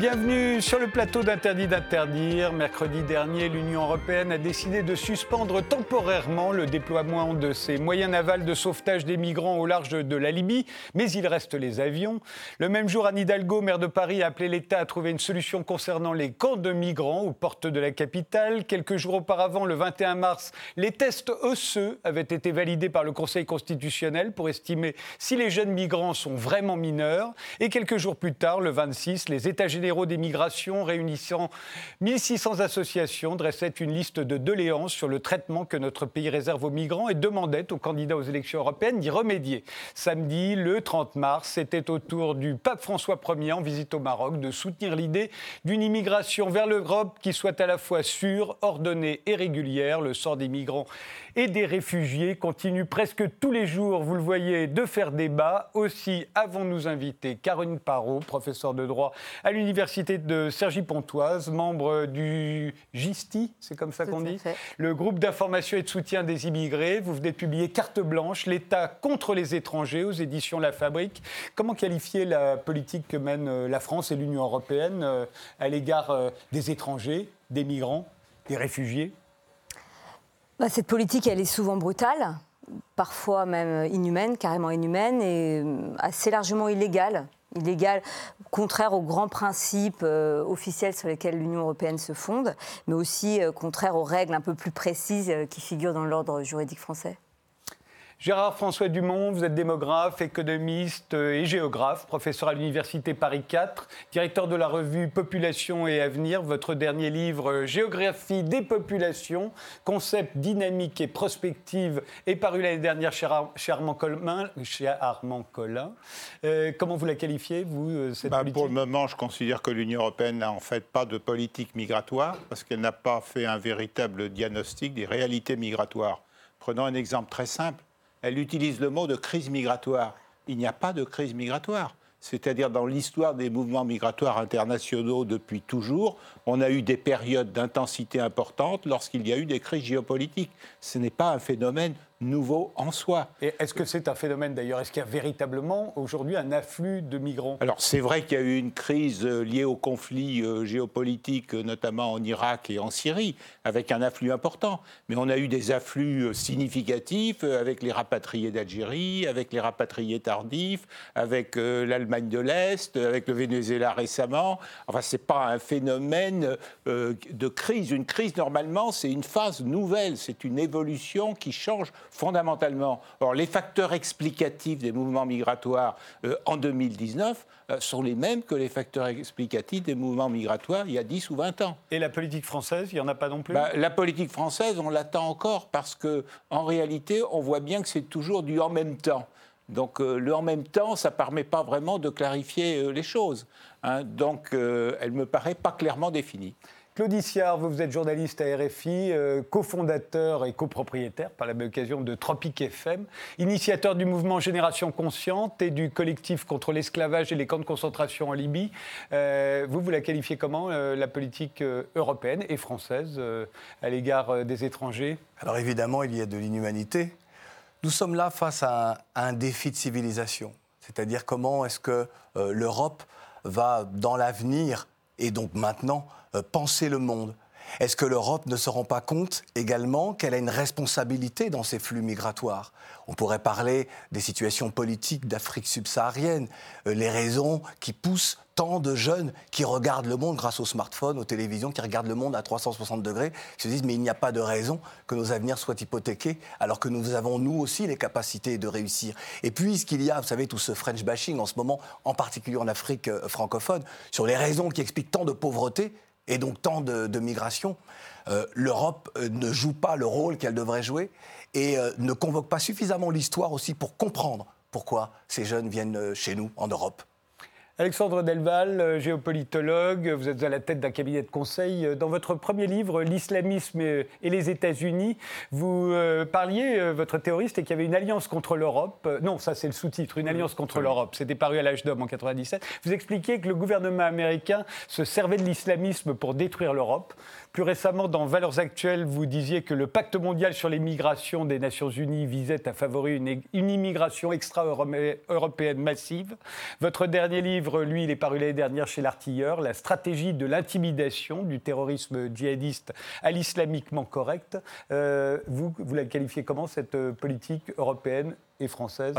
Bienvenue sur le plateau d'Interdit d'interdire. Mercredi dernier, l'Union européenne a décidé de suspendre temporairement le déploiement de ses moyens navals de sauvetage des migrants au large de la Libye, mais il reste les avions. Le même jour, Anne Hidalgo, maire de Paris, a appelé l'État à trouver une solution concernant les camps de migrants aux portes de la capitale. Quelques jours auparavant, le 21 mars, les tests osseux avaient été validés par le Conseil constitutionnel pour estimer si les jeunes migrants sont vraiment mineurs. Et quelques jours plus tard, le 26, les États généraux des migrations réunissant 1600 associations dressait une liste de doléances sur le traitement que notre pays réserve aux migrants et demandait aux candidats aux élections européennes d'y remédier. Samedi, le 30 mars, c'était au tour du pape François Ier en visite au Maroc de soutenir l'idée d'une immigration vers l'Europe qui soit à la fois sûre, ordonnée et régulière. Le sort des migrants et des réfugiés continue presque tous les jours, vous le voyez, de faire débat. Aussi avons-nous invité Caroline Parot, professeure de droit à l'université de Cergy-Pontoise, membre du GISTI, c'est comme ça qu'on dit, le groupe d'information et de soutien des immigrés. Vous venez de publier Carte blanche, l'État contre les étrangers aux éditions La Fabrique. Comment qualifier la politique que mène euh, la France et l'Union européenne euh, à l'égard euh, des étrangers, des migrants, des réfugiés? Bah, cette politique, elle est souvent brutale, parfois même inhumaine, carrément inhumaine, et assez largement illégale. Illégale, contraire aux grands principes euh, officiels sur lesquels l'Union européenne se fonde, mais aussi euh, contraire aux règles un peu plus précises qui figurent dans l'ordre juridique français. Gérard François Dumont, vous êtes démographe, économiste et géographe, professeur à l'Université Paris 4, directeur de la revue Population et Avenir. Votre dernier livre, Géographie des populations, concept dynamique et prospective, est paru l'année dernière chez, Armand Collin. Chez Armand. Euh, comment vous la qualifiez, vous, euh, cette bah, politique? Pour le moment, je considère que l'Union européenne n'a en fait pas de politique migratoire, parce qu'elle n'a pas fait un véritable diagnostic des réalités migratoires. Prenons un exemple très simple elle utilise le mot de crise migratoire. Il n'y a pas de crise migratoire. C'est-à-dire dans l'histoire des mouvements migratoires internationaux depuis toujours, on a eu des périodes d'intensité importante lorsqu'il y a eu des crises géopolitiques. Ce n'est pas un phénomène nouveau en soi. Et est-ce que c'est un phénomène d'ailleurs Est-ce qu'il y a véritablement aujourd'hui un afflux de migrants? Alors c'est vrai qu'il y a eu une crise euh, liée au conflit euh, géopolitique, euh, notamment en Irak et en Syrie, avec un afflux important. Mais on a eu des afflux significatifs avec les rapatriés d'Algérie, avec les rapatriés tardifs, avec l'Allemagne de l'Est, avec le Venezuela récemment. Enfin, ce n'est pas un phénomène de crise. Une crise, normalement, c'est une phase nouvelle, c'est une évolution qui change fondamentalement. Or, les facteurs explicatifs des mouvements migratoires euh, en 2019 euh, sont les mêmes que les facteurs explicatifs des mouvements migratoires il y a 10 ou 20 ans. Et la politique française, il n'y en a pas non plus? Bah, La politique française, on l'attend encore parce que, en réalité, on voit bien que c'est toujours du en même temps. Donc euh, le en même temps, ça ne permet pas vraiment de clarifier les choses. Hein. Donc elle ne me paraît pas clairement définie. Claude Siard, vous, êtes journaliste à RFI, euh, cofondateur et copropriétaire par la même occasion de Tropique FM, initiateur du mouvement Génération Consciente et du collectif contre l'esclavage et les camps de concentration en Libye. Euh, vous, vous la qualifiez comment, euh, la politique européenne et française à l'égard des étrangers? Alors évidemment, il y a de l'inhumanité. Nous sommes là face à un défi de civilisation. C'est-à-dire comment est-ce que l'Europe va, dans l'avenir, et donc maintenant, penser le monde Est-ce que l'Europe ne se rend pas compte également qu'elle a une responsabilité dans ces flux migratoires? On pourrait parler des situations politiques d'Afrique subsaharienne, euh, les raisons qui poussent tant de jeunes qui regardent le monde grâce aux smartphones, aux télévisions, qui regardent le monde à 360 degrés, qui se disent mais il n'y a pas de raison que nos avenirs soient hypothéqués, alors que nous avons nous aussi les capacités de réussir. Et puisqu'il y a, vous savez, tout ce French bashing en ce moment, en particulier en Afrique euh, francophone, sur les raisons qui expliquent tant de pauvreté, et donc tant de, migration, euh, l'Europe euh, ne joue pas le rôle qu'elle devrait jouer et euh, ne convoque pas suffisamment l'histoire aussi pour comprendre pourquoi ces jeunes viennent chez nous, en Europe. Alexandre Delval, euh, géopolitologue, vous êtes à la tête d'un cabinet de conseil. Euh, dans votre premier livre, L'islamisme et les États-Unis, vous euh, parliez, votre théoriste, qu'il y avait une alliance contre l'Europe. Non, ça c'est le sous-titre, une alliance contre l'Europe. C'était paru à l'âge d'homme en 97. Vous expliquiez que le gouvernement américain se servait de l'islamisme pour détruire l'Europe. Plus récemment, dans Valeurs actuelles, vous disiez que le pacte mondial sur les migrations des Nations Unies visait à favoriser une, immigration extra-européenne massive. Votre dernier livre, lui, il est paru l'année dernière chez l'artilleur, La stratégie de l'intimidation du terrorisme djihadiste à l'islamiquement correct. Euh, vous, vous la qualifiez comment, cette euh, politique européenne et française?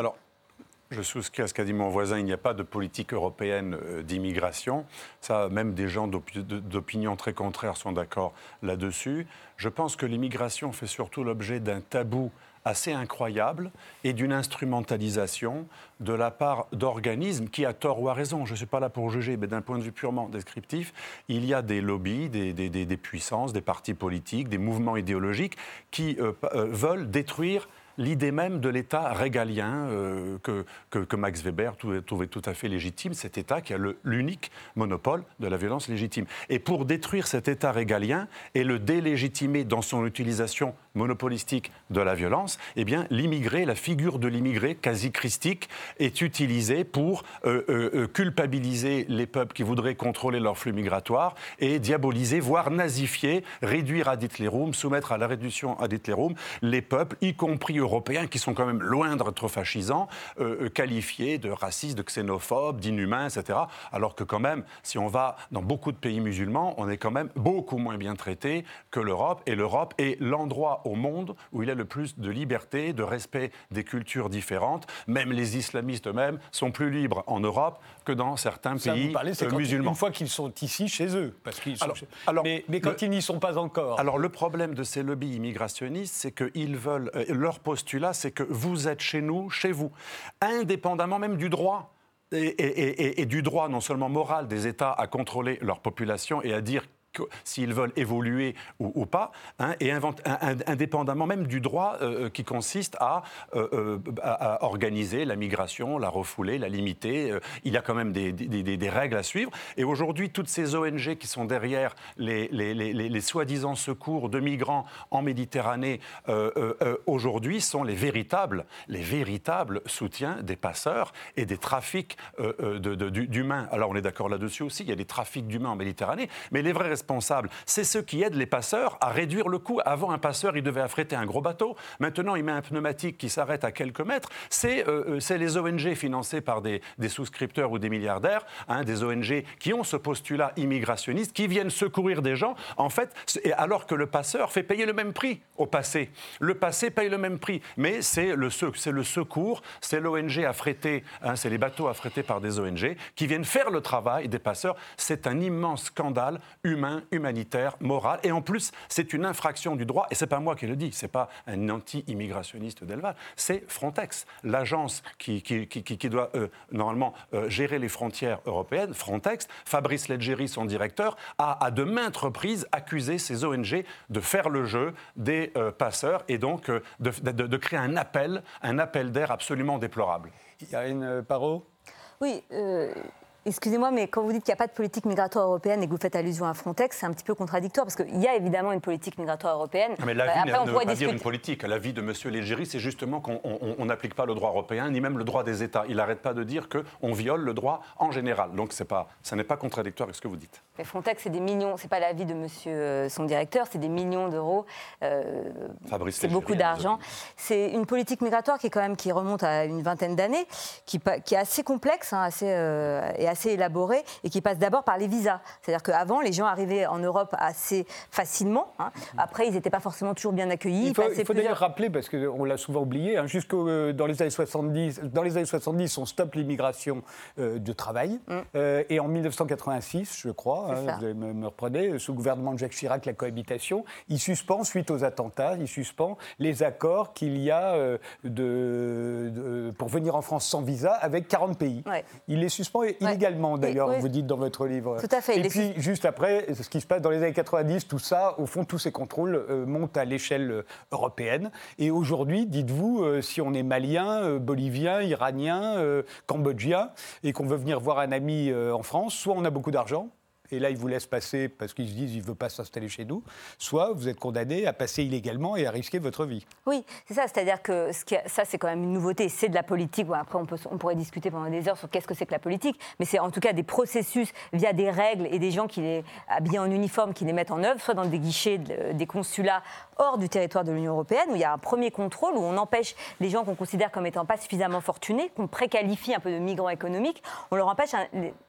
Je souscris à ce qu'a dit mon voisin, il n'y a pas de politique européenne euh, d'immigration. Ça, même des gens d'opinion très contraire sont d'accord là-dessus. Je pense que l'immigration fait surtout l'objet d'un tabou assez incroyable et d'une instrumentalisation de la part d'organismes qui, à tort ou à raison, je ne suis pas là pour juger, mais d'un point de vue purement descriptif, il y a des lobbies, des, des, puissances, des partis politiques, des mouvements idéologiques qui euh, euh, veulent détruire l'idée même de l'État régalien euh, que, que, Max Weber trouvait tout à fait légitime, cet État qui a l'unique monopole de la violence légitime. Et pour détruire cet État régalien et le délégitimer dans son utilisation monopolistique de la violence, eh bien, l'immigré, la figure de l'immigré quasi christique, est utilisée pour euh, euh, culpabiliser les peuples qui voudraient contrôler leur flux migratoire et diaboliser, voire nazifier, réduire à Hitlerum, soumettre à la réduction à Hitlerum les peuples, y compris européens qui sont quand même loin d'être fascisants, euh, euh, qualifiés de racistes, de xénophobes, d'inhumains, etc. Alors que quand même, si on va dans beaucoup de pays musulmans, on est quand même beaucoup moins bien traité que l'Europe. Et l'Europe est l'endroit au monde où il y a le plus de liberté, de respect des cultures différentes. Même les islamistes eux-mêmes sont plus libres en Europe que dans certains pays euh, musulmans. Une fois qu'ils sont ici, chez eux. Parce qu'ils alors, mais, quand ils n'y sont pas encore. Alors le problème de ces lobbies immigrationnistes, c'est qu'ils veulent... leur c'est que vous êtes chez nous, chez vous, indépendamment même du droit. Et, et, du droit non seulement moral des États à contrôler leur population et à dire s'ils veulent évoluer ou, pas, hein, et indépendamment même du droit euh, euh, qui consiste euh, à, organiser la migration, la refouler, la limiter. il y a quand même des, règles à suivre. Et aujourd'hui, toutes ces ONG qui sont derrière les, soi-disant secours de migrants en Méditerranée, aujourd'hui, sont les véritables, les véritables soutiens des passeurs et des trafics d'humains. Alors on est d'accord là-dessus aussi, il y a des trafics d'humains en Méditerranée, mais les vrais c'est ceux qui aident les passeurs à réduire le coût. Avant, un passeur, il devait affréter un gros bateau. Maintenant, il met un pneumatique qui s'arrête à quelques mètres. C'est euh, euh, les ONG financées par des, souscripteurs ou des milliardaires, hein, des ONG qui ont ce postulat immigrationniste, qui viennent secourir des gens, en fait, alors que le passeur fait payer le même prix au passé. Le passé paye le même prix, mais c'est le, le secours, c'est l'ONG affrétée, hein, c'est les bateaux affrétés par des ONG qui viennent faire le travail des passeurs. C'est un immense scandale humain humanitaire, moral. Et en plus, c'est une infraction du droit. Et c'est pas moi qui le dis, c'est pas un anti-immigrationniste d'Elval, c'est Frontex, l'agence qui, qui, qui, doit euh, normalement euh, gérer les frontières européennes. Frontex, Fabrice Leggeri, son directeur, a à de maintes reprises accusé ces ONG de faire le jeu des euh, passeurs et donc de, de, de, créer un appel, un appel d'air absolument déplorable. Il y a une Parot? Oui. Excusez-moi, mais quand vous dites qu'il n'y a pas de politique migratoire européenne et que vous faites allusion à Frontex, c'est un petit peu contradictoire parce qu'il y a évidemment une politique migratoire européenne. mais la vie ne, veut pas dire une politique. La vie de M. Légéry, c'est justement qu'on n'applique pas le droit européen ni même le droit des États. Il n'arrête pas de dire qu'on viole le droit en général. Donc pas, ça n'est pas contradictoire avec ce que vous dites. Mais Frontex, c'est des millions. C'est pas la vie de Monsieur euh, son directeur, c'est des millions d'euros. Euh, c'est beaucoup d'argent. C'est une politique migratoire qui est quand même qui remonte à une vingtaine d'années, qui, qui, est assez complexe, hein, assez euh, assez élaboré et qui passe d'abord par les visas. C'est-à-dire qu'avant, les gens arrivaient en Europe assez facilement. Hein. Après, ils n'étaient pas forcément toujours bien accueillis. Il faut, d'ailleurs rappeler, parce qu'on l'a souvent oublié, hein, jusqu'au euh, dans les années 70, dans les années 70, on stoppe l'immigration euh, de travail. Mm. Euh, et en 1986, je crois, hein, vous me, reprenez, sous le gouvernement de Jacques Chirac, la cohabitation, il suspend, suite aux attentats, il suspend les accords qu'il y a de, pour venir en France sans visa avec 40 pays. Il les suspend illégalement également, d'ailleurs, vous dites dans votre livre. Tout à fait. Et puis, juste après, ce qui se passe dans les années 90, tout ça, au fond, tous ces contrôles euh, montent à l'échelle euh, européenne. Et aujourd'hui, dites-vous, euh, si on est malien, bolivien, iranien, cambodgien, et qu'on veut venir voir un ami en France, soit on a beaucoup d'argent, et là, ils vous laissent passer parce qu'ils se disent qu'ils ne veulent pas s'installer chez nous, soit vous êtes condamné à passer illégalement et à risquer votre vie. Oui, c'est ça. C'est-à-dire que ça, c'est quand même une nouveauté. C'est de la politique. Bon, après, on, pourrait discuter pendant des heures sur qu'est-ce que c'est que la politique, mais c'est en tout cas des processus via des règles et des gens qui les habillés en uniforme qui les mettent en œuvre, soit dans des guichets de- des consulats hors du territoire de l'Union européenne, où il y a un premier contrôle, où on empêche les gens qu'on considère comme étant pas suffisamment fortunés, qu'on préqualifie un peu de migrants économiques, on leur empêche,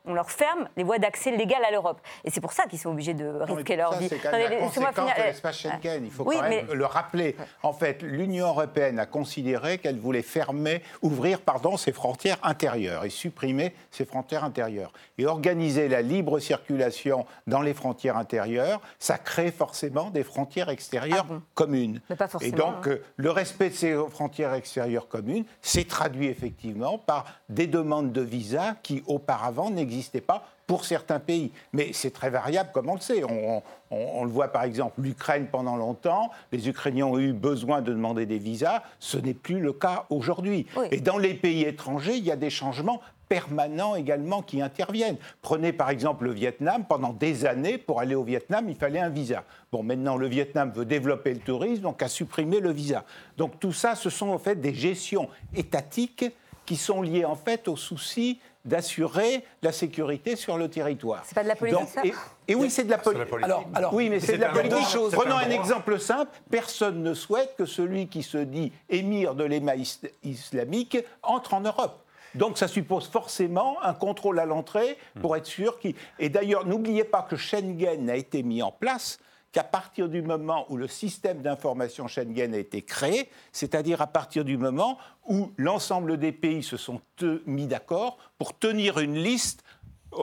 on leur ferme les voies d'accès légales à l'Europe. Et c'est pour ça qu'ils sont obligés de risquer leur ça, vie. C'est quand même Attendez, la laissez-moi conséquence finir. de l'espace Schengen. Il faut Oui, quand même mais- le rappeler. En fait, l'Union européenne a considéré qu'elle voulait fermer, ouvrir pardon, ses frontières intérieures et supprimer ses frontières intérieures. Et organiser la libre circulation dans les frontières intérieures, ça crée forcément des frontières extérieures Ah bon communes. Mais pas et forcément, donc, hein. euh, le respect de ces frontières extérieures communes s'est traduit effectivement par des demandes de visa qui auparavant n'existaient pas pour certains pays. Mais c'est très variable, comme on le sait. On, on- on le voit par exemple, l'Ukraine pendant longtemps, les Ukrainiens ont eu besoin de demander des visas. Ce n'est plus le cas aujourd'hui. Oui. Et dans les pays étrangers, il y a des changements permanents également qui interviennent. Prenez par exemple le Vietnam. Pendant des années, pour aller au Vietnam, il fallait un visa. Bon, maintenant, le Vietnam veut développer le tourisme, donc a supprimé le visa. Donc tout ça, ce sont en fait des gestions étatiques qui sont liées en fait au souci d'assurer la sécurité sur le territoire. C'est pas de la politique, ça et, et oui, c'est de la, poli- la politique. Alors, alors, oui, mais c'est c'est de la politique. Prenons un exemple simple. Personne ne souhaite que celui qui se dit émir de l'éma is- islamique entre en Europe. Donc ça suppose forcément un contrôle à l'entrée pour être sûr qu'il... Et d'ailleurs, n'oubliez pas que Schengen a été mis en place qu'à partir du moment où le système d'information Schengen a été créé, c'est-à-dire à partir du moment où l'ensemble des pays se sont mis d'accord pour tenir une liste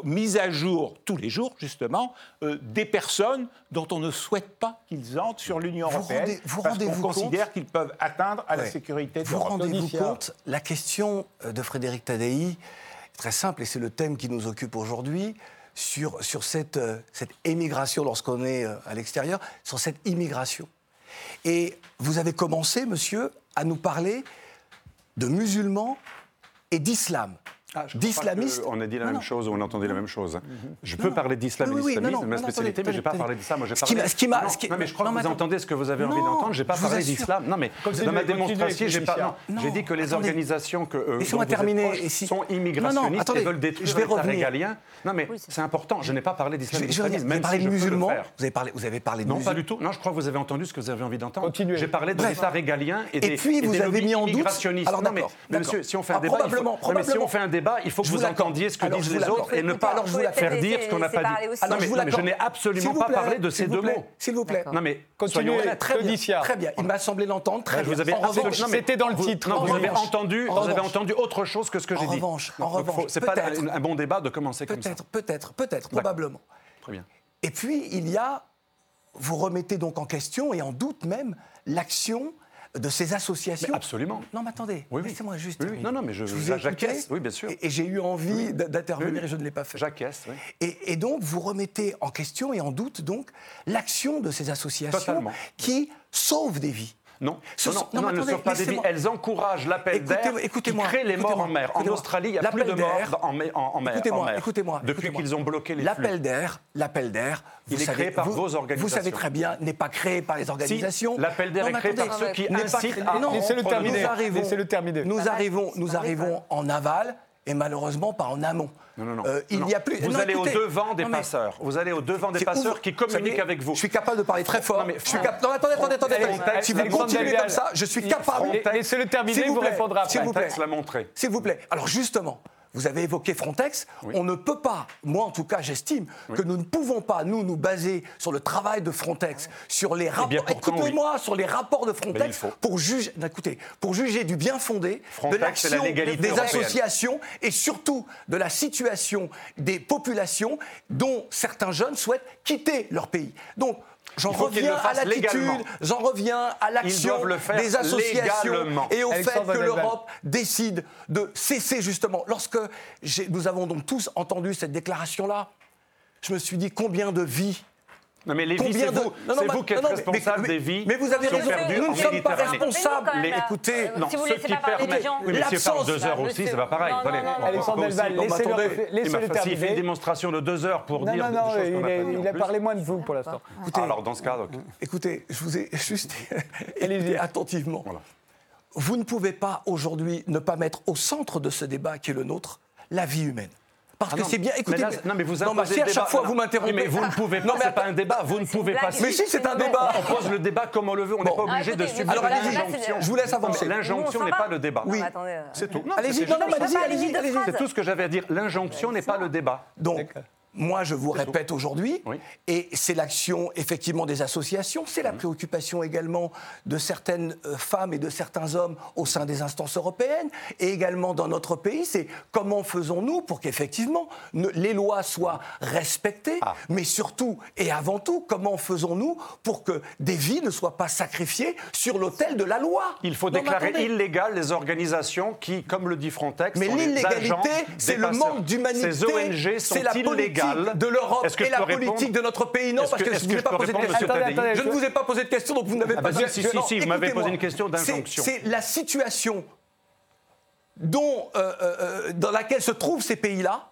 mise à jour tous les jours, justement, euh, des personnes dont on ne souhaite pas qu'ils entrent sur l'Union européenne rendez- vous parce qu'on rendez-vous compte considère qu'ils peuvent atteindre à la sécurité de Vous rendez-vous compte La question euh, de Frédéric Tadei est très simple et c'est le thème qui nous occupe aujourd'hui sur, sur cette, euh, cette émigration lorsqu'on est euh, à l'extérieur, sur cette immigration. Et vous avez commencé, monsieur, à nous parler de musulmans et d'islam. Ah, D'islamistes. On a dit la Non, même non. chose ou on a entendu la même chose. hein. Je peux Non. parler d'islam Oui, et d'islamisme, ma non, spécialité, mais je n'ai pas parlé de ça. Moi, j'ai Ce qui parlé. m'a- ce qui m'a- non, ce qui- non, mais je crois non, que vous entendez ce que vous avez envie d'entendre. Je n'ai pas je vous parlé d'islam. Non, mais dans ma démonstration, j'ai pas. J'ai dit que les organisations que euh, vous sont Non, non, immigrationnistes et veulent détruire je vais l'État revenir. régalien. Non, mais c'est important. Je n'ai pas parlé d'islam et d'islamisme, Vous avez parlé de musulmans. Vous avez parlé, vous avez parlé de Non, pas du tout. Non, je crois que vous avez entendu ce que vous avez envie d'entendre. Continuez. J'ai parlé de l'État régalien et, Et des, puis, et vous des avez mis en doute- immigrationnistes. Alors, non, mais, monsieur, si on fait un débat, il faut- probablement, si on probablement. fait un débat, il faut que Je vous entendiez ce que Alors, disent les autres et ne pas alors, vous faire dire ce qu'on n'a pas dit. Non, mais, non, mais je n'ai absolument pas parlé de ces deux mots. S'il vous plaît. Non, mais Continuez. soyons. Très bien, très bien. Il m'a semblé l'entendre. Très bien. En revanche, C'était dans le titre. Non, En vous avez revanche, entendu, en vous avez revanche. entendu autre chose que ce que j'ai En dit. revanche, en Donc, faut- revanche, c'est pas un bon débat de commencer comme ça. Peut-être, peut-être, peut-être, probablement. Très bien. Et puis, il y a, vous remettez donc en question et en doute même l'action de ces associations. Mais absolument. Non, mais attendez, Oui, oui. laissez-moi juste. Oui. Non, non, mais je- vous ai écouté j'acquiesce, oui, bien sûr. Et, et j'ai eu envie d'intervenir et je ne l'ai pas fait. J'acquiesce, oui. Et, et donc, vous remettez en question et en doute donc l'action de ces associations Totalement. qui sauvent des vies. Non, Ce non, non, non, ne sauvent pas des vies. Elles encouragent l'appel d'air qui crée les morts en mer. En. Australie, il n'y a plus de morts en, mer-. Écoutez-moi, écoutez-moi. Depuis qu'ils ont bloqué les. L'appel d'air, l'appel d'air, vous Il est créé par vous, vos Vous organisations. savez très bien, n'est pas créé par les organisations. l'appel d'air est créé par ceux qui incitent à non, Laissez-le terminer. Nous arrivons en aval et malheureusement pas en amont. Non, non, non. Euh, il Non, n'y a plus. Vous non, allez écoutez, au devant des non, mais- passeurs. Vous allez au devant des passeurs qui vous communiquent savez, avec vous. Je suis capable de parler très fort. Non, mais je suis cap- non, attendez, attendez, attendez. Si vous continuez comme ça, je suis capable. Laissez-le terminer, vous plaît, répondra après. S'il vous plaît. L'a montré. S'il vous plaît. Alors justement, vous avez évoqué Frontex. On ne peut pas, moi en tout cas, j'estime que nous ne pouvons pas, nous, nous baser sur le travail de Frontex, sur les rapports. Eh pourtant, Écoutez-moi, sur les rapports de Frontex pour juger. Écoutez, pour juger du bien fondé Frontex, de la l'action des européenne. associations et surtout de la situation des populations dont certains jeunes souhaitent quitter leur pays. Donc. J'en reviens à l'attitude, j'en reviens à l'action des associations légalement. et au Alexandre fait que l'Europe décide de cesser justement. Lorsque nous avons donc tous entendu cette déclaration-là, je me suis dit combien de vies Non, mais les vies, Combien c'est de- vous, Non, non, vous qui êtes non, responsable mais- des vies mais vous avez sont raison, perdues nous ne sommes pas responsables. Mais- Écoutez, Non, si vous ceux laissez qui pas parler les permettent. Oui, mais s'il parle deux heures aussi, c'est pas pareil. Alexandre Delval, laissez-le enfin, s'il fait terminer. une démonstration de deux heures pour Non, dire non, des non, choses qu'on en il a parlé moins de vous pour l'instant. écoutez, Ah, Alors, dans ce cas, ok. Écoutez, je vous ai juste Allez-y. écouté attentivement. Vous ne pouvez pas aujourd'hui ne pas mettre au centre de ce débat qui est le nôtre la vie humaine. Parce Ah que non, c'est bien. mais Écoutez, là, non, mais vous non, mais si à chaque fois Non, vous m'interrompez. Oui, mais vous ne pouvez pas, Non, mais c'est pas un débat, vous ne pouvez pas. Mais si, c'est un débat. On pose le débat comme on le veut, on n'est pas obligé Ah, de subir c'est- je vous laisse avancer. Mais L'injonction n'est pas le débat. Oui. Euh, C'est tout. Allez-y, non, non, allez-y, allez-y. C'est tout ce que j'avais à dire. L'injonction n'est pas le débat. Donc, moi, je vous répète aujourd'hui, Oui. et c'est l'action effectivement des associations, c'est la préoccupation également de certaines euh, femmes et de certains hommes au sein des instances européennes, et également dans notre pays, c'est comment faisons-nous pour qu'effectivement les lois soient respectées, Ah. mais surtout et avant tout, comment faisons-nous pour que des vies ne soient pas sacrifiées sur l'autel de la loi? Il faut Non, déclarer illégales les organisations qui, comme le dit Frontex, Mais l'illégalité, c'est le manque d'humanité. Ces ONG sont C'est la politique de l'Europe et la politique de notre pays. Non, parce que- je ne vous ai pas posé de question. Je ne vous ai pas posé de question, donc vous n'avez Ah pas bah si, si, si, vous m'avez posé une question C'est- d'injonction. C'est la situation dont, euh, euh, dans laquelle se trouvent ces pays-là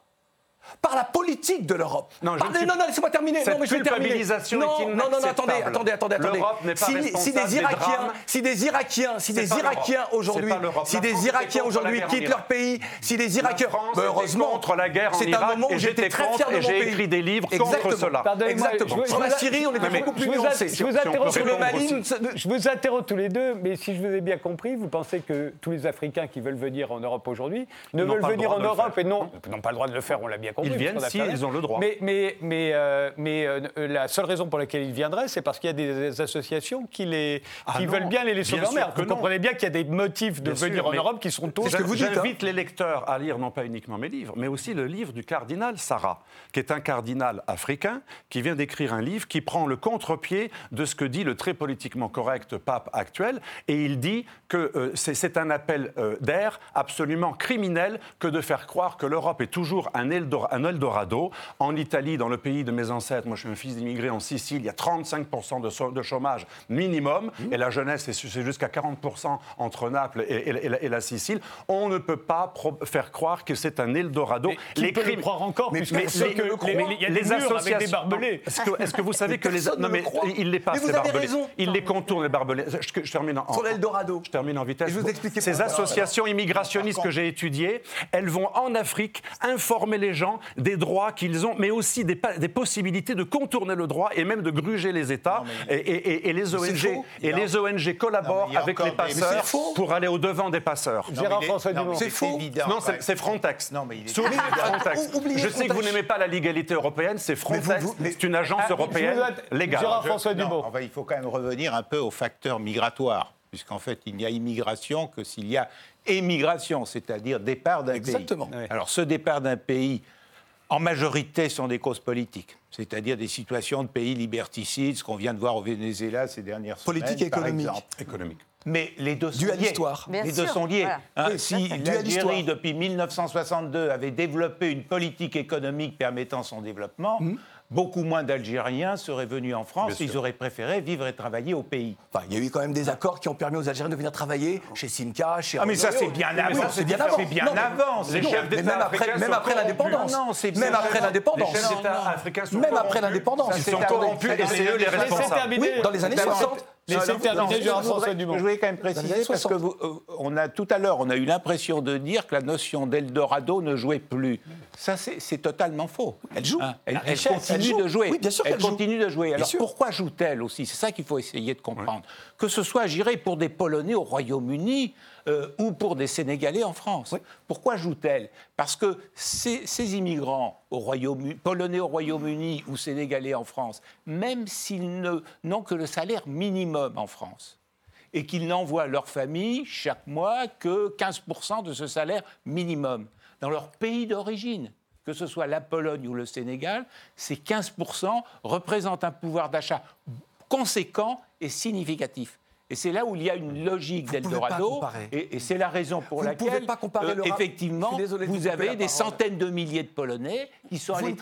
par la politique de l'Europe. Non, je Par- ne suis- non, non, laissez-moi terminer. Cette non, mais je vais terminer. non, est non, non, non, attendez, attendez, attendez, attendez. L'Europe n'est pas si, si des des Irakiens, drames. si des Irakiens, si des. Irakiens aujourd'hui, si des Irakiens aujourd'hui quittent leur pays, si des Irakiens, Ben, heureusement, contre la guerre en c'est un Irak moment où j'étais très fier de j'ai écrit des livres contre Exactement. cela. Pardonnez-moi, Exactement. Sur la Syrie, on mais beaucoup plus je vous Sur le Mali, aussi. Je vous interromps tous les deux, mais si je vous ai bien compris, vous pensez que tous les Africains qui veulent venir en Europe aujourd'hui ne veulent venir en Europe et non, n'ont pas le droit de le faire, on l'a bien compris. Ils viennent parce si ont le droit. Mais, mais, mais, euh, mais euh, la seule raison pour laquelle ils viendraient, c'est parce qu'il y a des associations qui, les, Ah qui non, veulent bien les laisser en mer. Vous non. comprenez bien qu'il y a des motifs de Bien venir sûr, en Europe qui sont tous. ce que vous dites, hein. J'invite les lecteurs à lire non pas uniquement mes livres, mais aussi le livre du cardinal Sarah, qui est un cardinal africain qui vient d'écrire un livre qui prend le contre-pied de ce que dit le très politiquement correct pape actuel, et il dit que euh, c'est un appel euh, d'air absolument criminel que de faire croire que l'Europe est toujours un, Un Eldorado. En Italie, dans le pays de mes ancêtres, moi je suis un fils d'immigré en Sicile, il y a 35% de, so- de chômage minimum, et la jeunesse, c'est jusqu'à 40% entre Naples et, et- et la, et la Sicile. On ne peut pas faire croire que c'est un Eldorado. Qui peut le croire encore Mais personne les- ne le croit. les- il y a des murs avec des barbelés. Est-ce que, que vous savez Mais que les non mais le les passe Mais vous les barbelés. raison. Il les contourne les barbelés. Je, je termine en, Sur l'Eldorado. Je termine en vitesse. Je vous Ces associations immigrationnistes que j'ai étudiées, elles vont en Afrique informer les gens des droits qu'ils ont, mais aussi des, possibilités de contourner le droit et même de gruger les États. et, et- et- et les ONG et les ONG collaborent Non, avec les des- passeurs pour aller au devant des passeurs. Dumont. C'est faux. Non, c'est Frontex. Non, mais il est. Frontex. oubliez Je sais que vous n'aimez pas la légalité européenne, c'est Frontex. vous- C'est une agence Ah, européenne légale. Gérard Je- François non, Dumont. enfin, il faut quand même revenir un peu aux facteurs migratoires, puisqu'en fait, il n'y a immigration que s'il y a émigration, c'est-à-dire départ d'un pays. Exactement. Alors, ce départ d'un pays, en majorité, sont des causes politiques, c'est-à-dire des situations de pays liberticides, ce qu'on vient de voir au Venezuela ces dernières Politique semaines, et par économique. Mais les deux sont liés. l'histoire. Bien Les sûr, deux sont liés. voilà. Hein, Oui, si l'Algérie, depuis 1962, avait développé une politique économique permettant son développement, Hum. Beaucoup moins d'Algériens seraient venus en France. Ils auraient préféré vivre et travailler au pays. Enfin, il y a eu quand même des accords qui ont permis aux Algériens de venir travailler chez Simca, chez Ah, mais ça, c'est bien avant. c'est bien avant. c'est bien Non, avant. Les Non, chefs d'État même après, africains même après l'indépendance. Non, non, c'est même bien après avant. l'indépendance. Les chefs d'État africains sont Même après l'indépendance. Ils sont c'est corrompus et c'est eux les responsables. Oui, dans les années D'abord, 60. Laissez Non, terminer François Dumont. Je voulais quand même préciser parce que 60. vous, euh, on a tout à l'heure, on a eu l'impression de dire que la notion d'Eldorado ne jouait plus. Ça, c'est totalement faux. Elle joue. Hein, elle, La elle continue elle joue. de jouer. Oui, bien sûr elle qu'elle joue. continue de jouer. Alors pourquoi joue-t-elle aussi? C'est ça qu'il faut essayer de comprendre. Que ce soit, j'irai, pour des Polonais au Royaume-Uni euh, ou pour des Sénégalais en France. Pourquoi joue-t-elle? Parce que ces, ces immigrants au Royaume, polonais au Royaume-Uni ou sénégalais en France, même s'ils n'ont que le salaire minimum en France, et qu'ils n'envoient leur famille chaque mois que 15% de ce salaire minimum dans leur pays d'origine. Que ce soit la Pologne ou le Sénégal, ces 15% représentent un pouvoir d'achat conséquent et significatif. Et c'est là où il y a une logique d'Eldorado. Et, et c'est la raison pour Vous ne laquelle, pas comparer le Je effectivement, désolé vous avez des centaines de milliers de Polonais qui sont Vous allés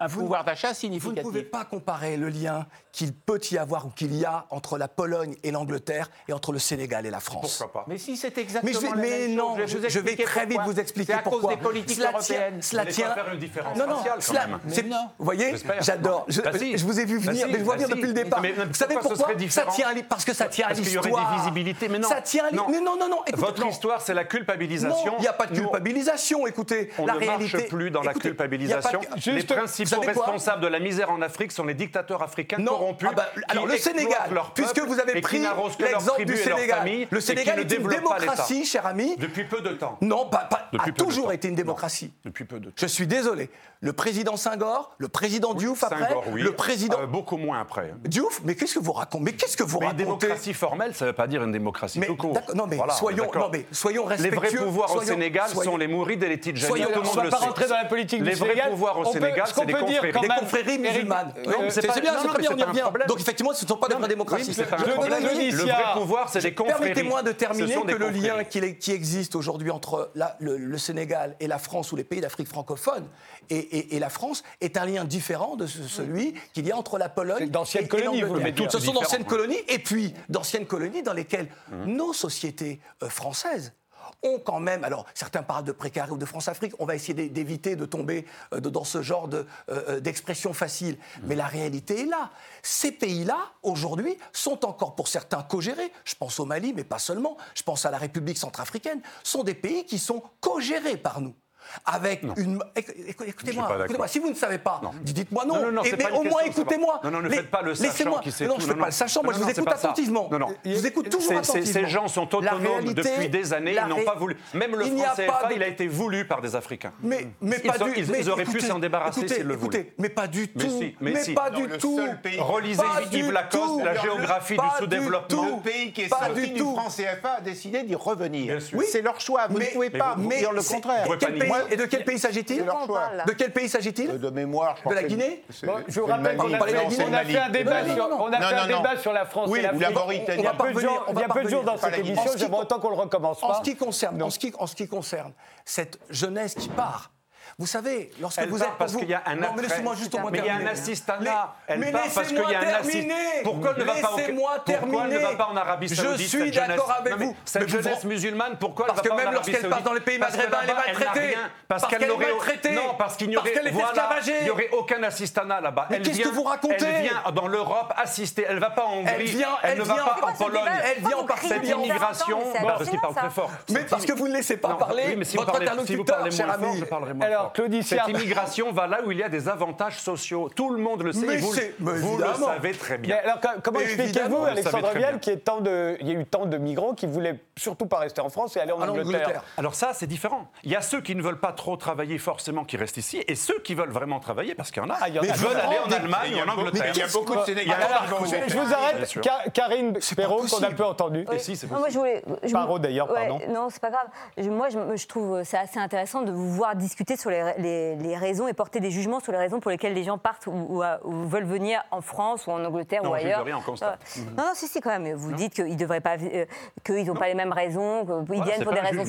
un vous pouvoir d'achat significatif. Vous ne pouvez pas comparer le lien qu'il peut y avoir ou qu'il y a entre la Pologne et l'Angleterre et entre le Sénégal et la France. Pourquoi pas? Mais si c'est exactement mais je vais, la mais même non, je vais, je vais très pourquoi. vite vous expliquer pourquoi. à cause des politiques cela européennes. Tient, cela tient. Faire une différence non, non, raciale, cela, quand même. Vous voyez, j'adore. Je, bah si, je, vous ai vu bah venir, bah mais je vois bah venir si. depuis le départ. Mais, mais, vous savez pourquoi ça tient à, Parce que ça tient à l'histoire. Parce qu'il y aurait des visibilités, mais non. Ça tient à non. Mais non, non, non. Votre histoire, c'est la culpabilisation. Il n'y a pas de culpabilisation. Écoutez, on ne marche plus dans la culpabilisation. Les principes sont responsables de la misère en Afrique sont les dictateurs africains non. corrompus. Ah bah, alors qui le Sénégal, leur puisque vous avez pris l'exemple du Sénégal, famille, le Sénégal est une démocratie, cher ami. Depuis peu de temps. Non, pas, pas a toujours été une démocratie. Depuis peu de temps. Je suis désolé. Le président Senghor, le président Diouf après, Senghor, oui. le président euh, beaucoup moins après. Hein. Diouf, mais qu'est-ce que vous racontez Mais qu'est-ce que vous racontez Une démocratie formelle, ça ne veut pas dire une démocratie mais, Non, mais soyons, non, mais soyons respectueux. Les vrais pouvoirs au Sénégal sont les mourides et les titres Soyons, on ne va pas rentrer dans la politique les du Sénégal. Les vrais pouvoirs au Sénégal, c'est les peut dire quand même. Des confréries musulmanes. Euh, c'est bien, c'est bien, Donc effectivement, ce ne sont pas des vraies démocraties. Le vrai pouvoir, c'est des confréries. Permettez-moi de terminer que le lien qui existe aujourd'hui entre le Sénégal et la France ou les pays d'Afrique francophone et la France est un lien différent de celui qu'il y a entre la Pologne et l'Angleterre. Ce sont d'anciennes colonies et puis d'anciennes colonies dans lesquelles nos sociétés euh, françaises ont quand même, alors certains parlent de précaré ou de France-Afrique, on va essayer d'éviter de tomber euh, dans ce genre euh, euh, d'expression facile, mm. mais la réalité est là. Ces pays-là, aujourd'hui, sont encore pour certains co-gérés. je pense au Mali, mais pas seulement, je pense à la République centrafricaine, sont des pays qui sont co-gérés par nous avec une. Écoutez-moi, écoutez si vous ne savez pas, dites-moi non. non, non Et, mais au moins écoutez-moi. Non, non, ne faites pas le sachant qui sait Non, je ne fais pas le sachant, moi je vous écoute attentivement. Non, non. Je vous écoute toujours attentivement. Ces gens sont autonomes depuis des années, ils n'ont pas voulu. Même le franc CFA, il a été voulu par des Africains. Mais pas du tout. Ils auraient pu s'en débarrasser s'ils le voulaient. Mais pas du tout. Mais pas du tout. Relisez Yves Lacoste, la géographie du sous-développement. Le pays qui est sorti du franc CFA a décidé d'y revenir. C'est leur choix. Vous ne pouvez pas dire le contraire. Moi, et de quel pays s'agit-il De quel pays s'agit-il De mémoire, De la Guinée Je vous rappelle qu'on a fait un débat sur la France et l'Afrique. Il y a peu de jours dans cette émission, j'aimerais autant qu'on le recommence. En ce qui concerne cette jeunesse qui part, vous savez, lorsque vous êtes parce vous... qu'il y a un non, mais laissez-moi juste au moins terminer. Mais. Elle mais parce qu'il y a un assist... Pourquoi elle ne va pas Laissez-moi terminer. Pourquoi ne va pas en Arabie Saoudite Je suis d'accord avec vous. Cette jeunesse musulmane, pourquoi ne va pas en Parce que même lorsqu'elle part dans les pays maghrébins, elle est maltraitée. Parce qu'elle est maltraitée. Non, parce qu'il n'y aurait aucun assistana là-bas. Mais qu'est-ce que vous racontez Elle vient dans l'Europe assister. Elle ne va pas en Hongrie. Elle ne va pas en Pologne. Elle vient en Cette immigration. Parce qu'il parle très fort. Mais parce que vous ne laissez pas parler votre interlocuteur, cher ami. Claudie cette immigration va là où il y a des avantages sociaux. Tout le monde le sait. Mais vous, le savez très bien. Alors, comment expliquez-vous, Alexandre Vial, qu'il y, y a eu tant de migrants qui ne voulaient surtout pas rester en France et aller en Angleterre? Alors ça, c'est différent. Il y a ceux qui ne veulent pas trop travailler forcément qui restent ici, et ceux qui veulent vraiment travailler, parce qu'il y en a, ah, mais veulent aller en Allemagne ou en Angleterre. Il y a beaucoup de Sénégalais. Je vous arrête, Karine Perrault, qu'on a peu entendu. Moi, je voulais, d'ailleurs, pardon. Non, c'est pas grave. Moi, je trouve c'est assez intéressant de vous voir discuter sur les les, raisons et porter des jugements sur les raisons pour lesquelles les gens partent ou, veulent venir en France ou en Angleterre non, ou ailleurs. Rien, on ah. Non, non, si, si, quand même. Vous dites qu'ils devraient pas, euh, qu'ils n'ont pas les mêmes raisons, qu'ils viennent pour des raisons.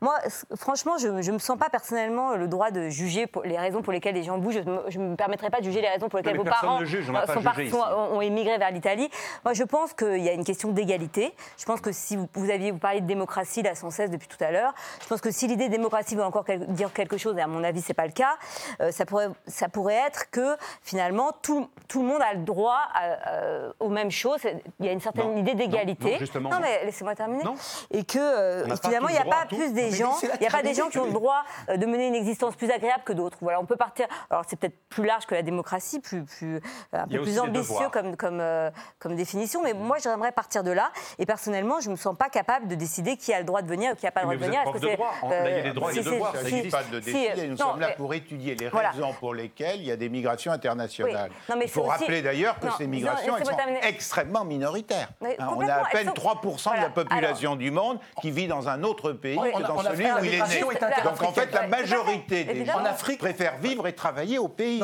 Moi, franchement, je ne me sens pas personnellement le droit de juger les raisons pour lesquelles les gens bougent. Je ne me permettrai pas de juger les raisons pour lesquelles vos parents juge, euh, sont part, sont, ont émigré vers l'Italie. Moi, je pense qu'il y a une question d'égalité. Je pense que si vous, vous, aviez vous parlé de démocratie là sans cesse depuis tout à l'heure, je pense que si l'idée de démocratie veut encore dire quelque chose, et à mon avis avis, c'est pas le cas. Euh, ça, pourrait, ça pourrait être que finalement tout, tout le monde a le droit euh, euh, aux mêmes choses. Il y a une certaine idée d'égalité. Non, non mais laissez-moi terminer. Et que euh, finalement, il n'y a pas plus des gens, il n'y a pas des gens qui ont le droit de mener une existence plus agréable que d'autres. Voilà, on peut partir. Alors c'est peut-être plus large que la démocratie, plus, plus un peu plus ambitieux comme, comme, comme définition. Mais mmh. moi, j'aimerais partir de là. Et personnellement, je ne me sens pas capable de décider qui a le droit de venir ou qui n'a pas le droit de venir. Que de il y a des droits et des devoirs. N'existe pas de nous sommes là pour étudier les raisons pour lesquelles il y a des migrations internationales. Il faut rappeler d'ailleurs que ces migrations sont extrêmement minoritaires. Hein. On a à peine sont... 3% de la population du monde qui vit dans un autre pays que dans celui où il est né. Donc en fait, la majorité des gens préfèrent vivre et travailler au pays.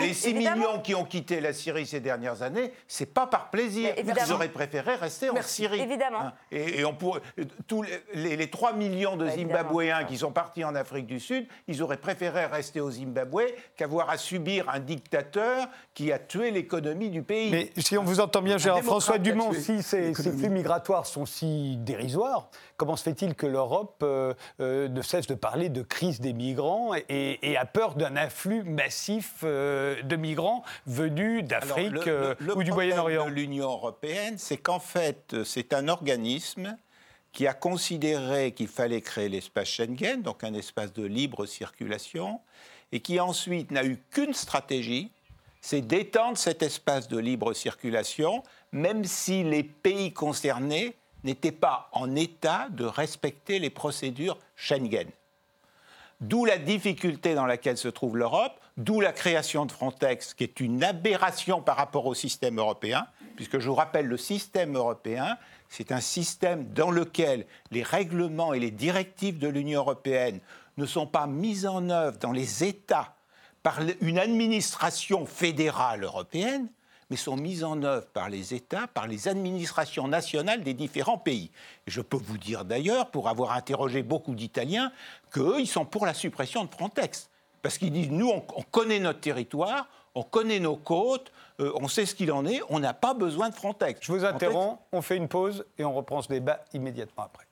Les 6 millions qui ont quitté la Syrie ces dernières années, c'est pas par plaisir. Ils auraient préféré rester en Syrie. Évidemment. Hein. Et on pourrait tous les 3 millions de Zimbabwéens qui sont partis en Afrique du Sud, ils auraient préféré rester au Zimbabwe qu'avoir à subir un dictateur qui a tué l'économie du pays. Mais si on vous entend bien, Gérard François Dumont, si ces, ces flux migratoires sont si dérisoires, comment se fait-il que l'Europe euh, euh, ne cesse de parler de crise des migrants et, et a peur d'un afflux massif euh, de migrants venus d'Afrique le ou du problème Moyen-Orient? de l'Union européenne, c'est qu'en fait, c'est un organisme qui a considéré qu'il fallait créer l'espace Schengen, donc un espace de libre circulation, et qui ensuite n'a eu qu'une stratégie, c'est d'étendre cet espace de libre circulation, même si les pays concernés n'étaient pas en état de respecter les procédures Schengen. D'où la difficulté dans laquelle se trouve l'Europe, d'où la création de Frontex, qui est une aberration par rapport au système européen, puisque je vous rappelle, le système européen, c'est un système dans lequel les règlements et les directives de l'Union européenne ne sont pas mis en œuvre dans les États par une administration fédérale européenne, mais sont mises en œuvre par les États, par les administrations nationales des différents pays. Je peux vous dire d'ailleurs, pour avoir interrogé beaucoup d'Italiens, qu'eux, ils sont pour la suppression de Frontex. Parce qu'ils disent, nous, on connaît notre territoire, on connaît nos côtes, euh, on sait ce qu'il en est, on n'a pas besoin de Frontex. Je vous Frontex, interromps, on fait une pause et on reprend ce débat immédiatement après.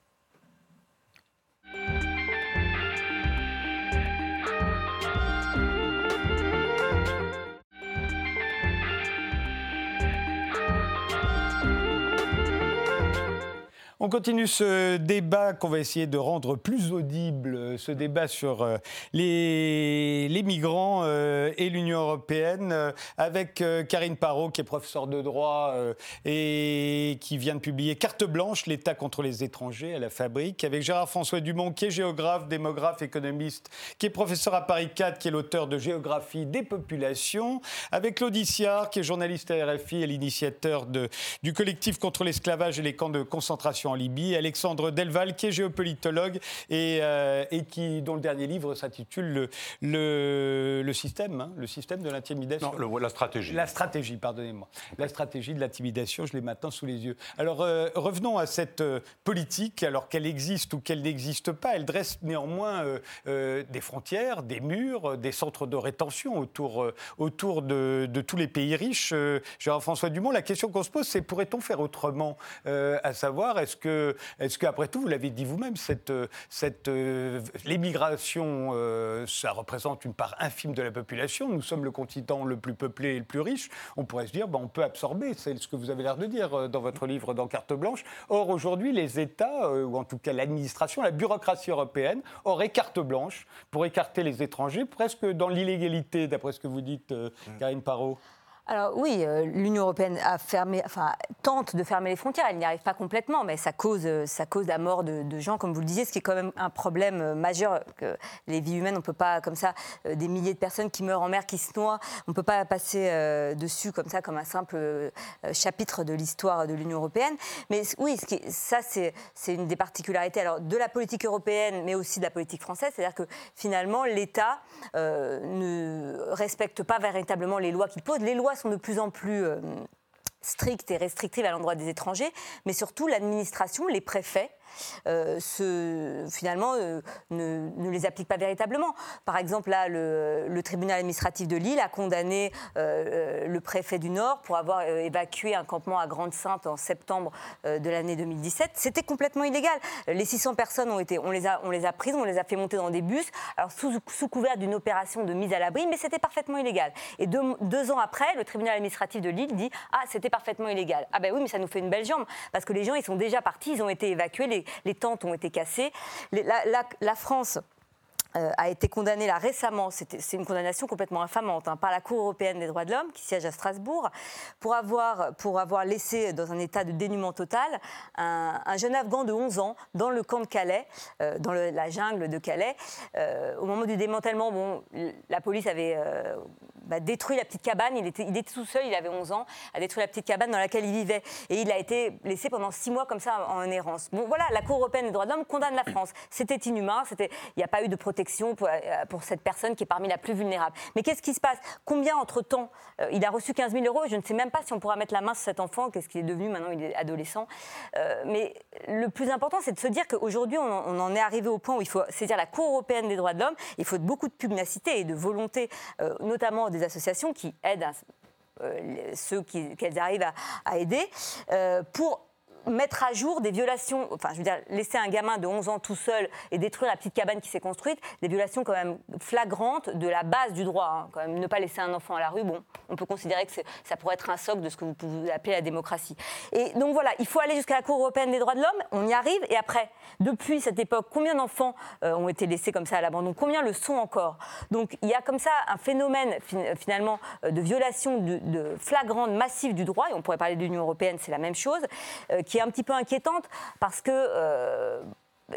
On continue ce débat qu'on va essayer de rendre plus audible, ce débat sur euh, les, les migrants euh, et l'Union européenne, euh, avec euh, Karine Parot, qui est professeure de droit euh, et qui vient de publier Carte blanche, l'État contre les étrangers à la fabrique, avec Gérard-François Dumont, qui est géographe, démographe, économiste, qui est professeur à Paris 4, qui est l'auteur de Géographie des populations, avec Claude Issiard, qui est journaliste à RFI et l'initiateur du collectif contre l'esclavage et les camps de concentration en Libye, Alexandre Delval, qui est géopolitologue et, euh, qui, dont le dernier livre s'intitule le, le, le système, hein, le système de l'intimidation. Non, le- la stratégie. La stratégie, pardonnez-moi. La stratégie de l'intimidation, je l'ai maintenant sous les yeux. Alors euh, revenons à cette euh, politique, alors qu'elle existe ou qu'elle n'existe pas. Elle dresse néanmoins euh, des frontières, des murs, des centres de rétention autour, autour de, de tous les pays riches. Gérard-François Dumont, la question qu'on se pose, c'est pourrait-on faire autrement À savoir, est-ce que, est-ce qu'après tout, vous l'avez dit vous-même, cette, cette, l'immigration, euh, ça représente une part infime de la population. Nous sommes le continent le plus peuplé et le plus riche. On pourrait se dire, ben, on peut absorber, c'est ce que vous avez l'air de dire euh, dans votre livre, dans Carte Blanche. Or, aujourd'hui, les États, euh, ou en tout cas l'administration, la bureaucratie européenne, aurait carte blanche pour écarter les étrangers, presque dans l'illégalité, d'après ce que vous dites, euh, Karine Parot. Alors oui, euh, l'Union européenne tente de fermer les frontières. Elle n'y arrive pas complètement, mais ça cause, euh, ça cause la mort de, gens, comme vous le disiez, ce qui est quand même un problème euh, majeur. Les vies humaines, on ne peut pas, comme ça, des milliers de personnes qui meurent en mer, qui se noient, on ne peut pas passer dessus comme ça, comme un simple chapitre de l'histoire de l'Union européenne. Mais oui, ça, c'est une des particularités alors, de la politique européenne, mais aussi de la politique française. C'est-à-dire que finalement, l'État ne respecte pas véritablement les lois qu'il pose. Les lois sont de plus en plus euh, strictes et restrictives à l'endroit des étrangers, mais surtout l'administration, les préfets, se- finalement euh, ne, les appliquent pas véritablement. Par exemple, là, le, tribunal administratif de Lille a condamné euh, euh, le préfet du Nord pour avoir euh, évacué un campement à Grande-Sainte en septembre euh, de l'année 2017. C'était complètement illégal. Les 600 personnes ont été, on les a, prises, on les a fait monter dans des bus, alors sous, couvert d'une opération de mise à l'abri, mais c'était parfaitement illégal. Et deux, ans après, le tribunal administratif de Lille dit ah c'était parfaitement illégal. Ah ben oui, mais ça nous fait une belle jambe parce que les gens ils sont déjà partis, ils ont été évacués, les tentes ont été cassées. La, France a été condamnée là récemment, c'est une condamnation complètement infamante, hein, par la Cour européenne des droits de l'homme, qui siège à Strasbourg, pour avoir, pour avoir laissé dans un état de dénuement total un, un jeune Afghan de 11 ans dans le camp de Calais, euh, dans la jungle de Calais. Euh, au moment du démantèlement, bon, la police avait euh, bah, détruit la petite cabane. Il était, il était tout seul, il avait 11 ans, a détruit la petite cabane dans laquelle il vivait. Et il a été laissé pendant six mois comme ça en errance. Bon, voilà, la Cour européenne des droits de l'homme condamne la France. C'était inhumain, il n'y a pas eu de protection pour, euh, pour, cette personne qui est parmi la plus vulnérable. Mais qu'est-ce qui se passe? Combien, entre-temps, euh, il a reçu 15 000 euros? Je ne sais même pas si on pourra mettre la main sur cet enfant, qu'est-ce qu'il est devenu maintenant, il est adolescent. Euh, mais le plus important, c'est de se dire qu'aujourd'hui, on, on, en est arrivé au point où il faut saisir la Cour européenne des droits de l'homme. Il faut beaucoup de pugnacité et de volonté, notamment des associations qui aident ceux qu'elles arrivent à, à aider, pour mettre à jour des violations, enfin je veux dire, laisser un gamin de 11 ans tout seul et détruire la petite cabane qui s'est construite, des violations quand même flagrantes de la base du droit. Hein. Quand même, ne pas laisser un enfant à la rue, bon, on peut considérer que ça pourrait être un socle de ce que vous pouvez appeler la démocratie. Et donc voilà, il faut aller jusqu'à la Cour européenne des droits de l'homme, on y arrive, et après, depuis cette époque, combien d'enfants euh, ont été laissés comme ça à l'abandon? Combien le sont encore? Donc il y a comme ça un phénomène finalement euh, de violation de, de flagrante, massive du droit, et on pourrait parler de l'Union européenne, c'est la même chose, euh, qui est un petit peu inquiétante parce que euh,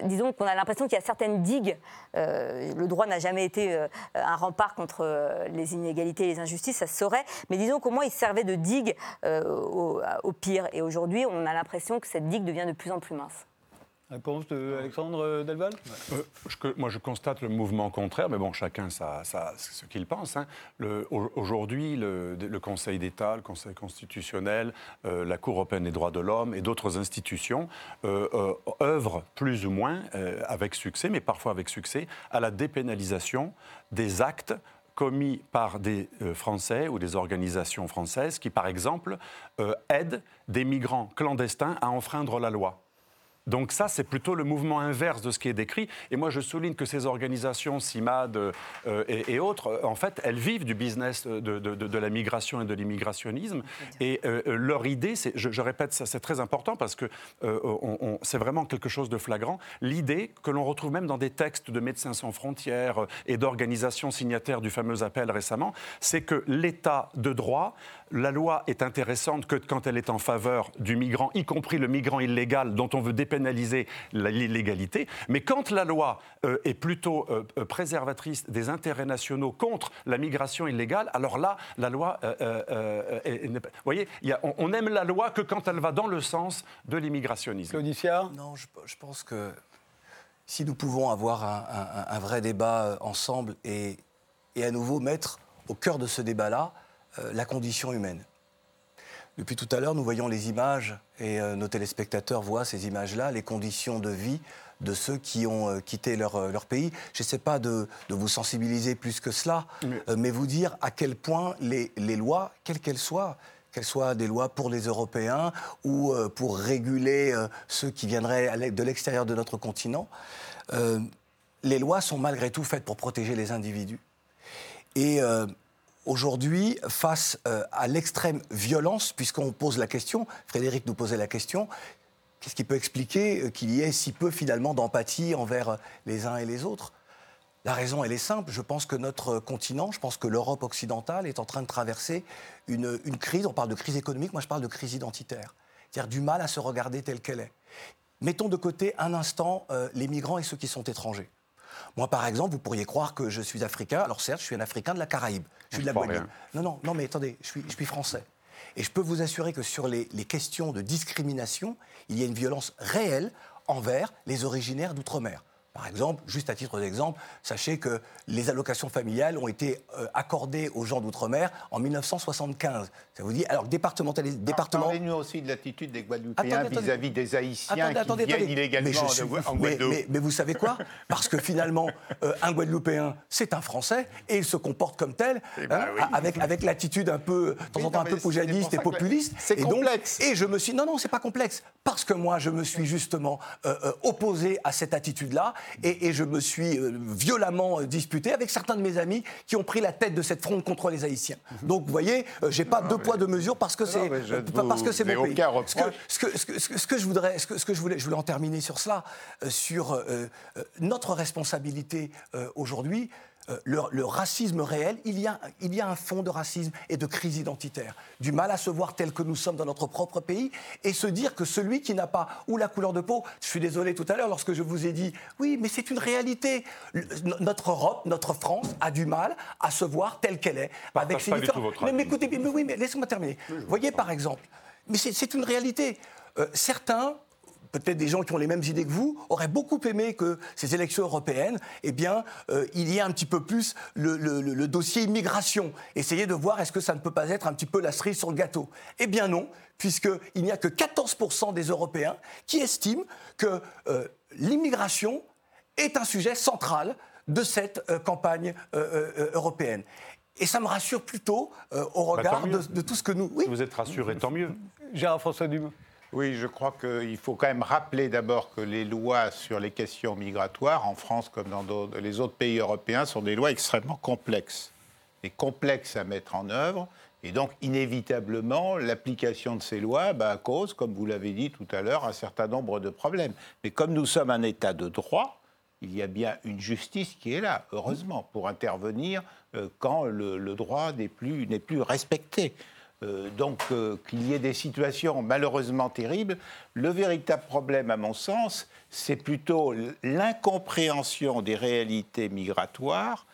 disons qu'on a l'impression qu'il y a certaines digues. Euh, le droit n'a jamais été euh, un rempart contre les inégalités et les injustices, ça se saurait. Mais disons qu'au moins il servait de digue au, au, pire. Et aujourd'hui, on a l'impression que cette digue devient de plus en plus mince. Réponse d'Alexandre Delval? Euh, Moi, je constate le mouvement contraire, mais bon, chacun ça, ce qu'il pense. Hein. Aujourd'hui, le, le, Conseil d'État, le Conseil constitutionnel, euh, la Cour européenne des droits de l'homme et d'autres institutions euh, œuvrent plus ou moins, avec succès, mais parfois avec succès, à la dépénalisation des actes commis par des Français ou des organisations françaises qui, par exemple, aident des migrants clandestins à enfreindre la loi. Donc ça, c'est plutôt le mouvement inverse de ce qui est décrit. Et moi, je souligne que ces organisations, CIMAD euh, et, autres, euh, en fait, elles vivent du business de, la migration et de l'immigrationnisme. Et euh, leur idée, je, répète c'est très important parce que c'est vraiment quelque chose de flagrant. L'idée que l'on retrouve même dans des textes de Médecins sans frontières et d'organisations signataires du fameux appel récemment, c'est que l'État de droit la loi est intéressante que quand elle est en faveur du migrant, y compris le migrant illégal dont on veut dépénaliser l'illégalité. Mais quand la loi euh, est plutôt euh, euh, préservatrice des intérêts nationaux contre la migration illégale, alors là, la loi, vous voyez, on, aime la loi que quand elle va dans le sens de l'immigrationnisme. Claudicia Non, je, pense que si nous pouvons avoir un, vrai débat ensemble et, et à nouveau mettre au cœur de ce débat-là euh, la condition humaine. Depuis tout à l'heure, nous voyons les images, et euh, nos téléspectateurs voient ces images-là, les conditions de vie de ceux qui ont euh, quitté leur, leur pays. Je sais pas de, vous sensibiliser plus que cela, mais vous dire à quel point les, les lois, quelles qu'elles soient, qu'elles soient des lois pour les Européens ou pour réguler ceux qui viendraient de l'extérieur de notre continent, les lois sont malgré tout faites pour protéger les individus. Et aujourd'hui, face euh, à l'extrême violence, puisqu'on pose la question, Frédéric nous posait la question, qu'est-ce qui peut expliquer euh, qu'il y ait si peu finalement d'empathie envers euh, les uns et les autres? La raison, elle est simple. Je pense que notre continent, je pense que l'Europe occidentale est en train de traverser une, une, crise. On parle de crise économique, moi je parle de crise identitaire. C'est-à-dire du mal à se regarder telle qu'elle est. Mettons de côté un instant les migrants et ceux qui sont étrangers. Moi, par exemple, vous pourriez croire que je suis africain. Alors certes, je suis un Africain de la Caraïbe. Je suis de la Guadeloupe. Non, non, non, mais attendez, je suis, je suis français. Et je peux vous assurer que sur les, les questions de discrimination, il y a une violence réelle envers les originaires d'outre-mer. Par exemple, juste à titre d'exemple, sachez que les allocations familiales ont été euh, accordées aux gens d'outre-mer en 1975. Ça vous dit Alors, département... Parlez-nous aussi de l'attitude des Guadeloupéens vis-à-vis des Haïtiens qui viennent illégalement mais en Guadeloupe. Mais, vous savez quoi? Parce que finalement, euh, un Guadeloupéen, c'est un Français et il se comporte comme tel, eh ben hein, avec, avec l'attitude un peu, de temps en temps, un peu poujadiste et populiste. C'est complexe. et je me suis... Non, non, c'est pas complexe. Parce que moi, je me suis justement euh, opposé à cette attitude-là et, je me suis euh, violemment euh, disputé avec certains de mes amis qui ont pris la tête de cette fronde contre les Haïtiens. Mhm. Donc, vous voyez, euh, j'ai pas deux poids deux mesures parce que c'est parce que c'est mon pays. Ce que, ce, que, ce, que, je voudrais, ce que, voulais, je voulais en terminer sur cela, sur notre responsabilité aujourd'hui. Euh, le, le racisme réel, il y, a, il y a un fond de racisme et de crise identitaire. Du mal à se voir tel que nous sommes dans notre propre pays et se dire que celui qui n'a pas ou la couleur de peau, je suis désolé tout à l'heure lorsque je vous ai dit, oui, mais c'est une réalité. Le- notre Europe, notre France a du mal à se voir telle qu'elle est. Votre mais, écoutez, mais, oui, mais laissez-moi terminer. Vous voyez, par exemple, mais c'est c'est une réalité. Euh, certains peut-être des gens qui ont les mêmes idées que vous, auraient beaucoup aimé que ces élections européennes, eh bien, euh, il y ait un petit peu plus le, le- le- le dossier immigration. Essayer de voir est-ce que ça ne peut pas être un petit peu la cerise sur le gâteau? Eh bien non, puisqu'il n'y a que 14% des Européens qui estiment que euh, l'immigration est un sujet central de cette euh, campagne euh, euh, européenne. Et ça me rassure plutôt euh, au Bah, regard de, tout ce que nous... Oui, Si vous êtes rassuré, tant mieux. Gérard François Dumont. Oui, je crois qu'il faut quand même rappeler d'abord que les lois sur les questions migratoires, en France comme dans les autres pays européens, sont des lois extrêmement complexes. Et complexes à mettre en œuvre. Et donc, inévitablement, l'application de ces lois bah, cause, comme vous l'avez dit tout à l'heure, un certain nombre de problèmes. Mais comme nous sommes un État de droit, il y a bien une justice qui est là, heureusement, pour intervenir euh, quand le, droit n'est plus respecté. Euh, donc euh, qu'il y ait des situations malheureusement terribles, le véritable problème, à mon sens, c'est plutôt l'incompréhension des réalités migratoires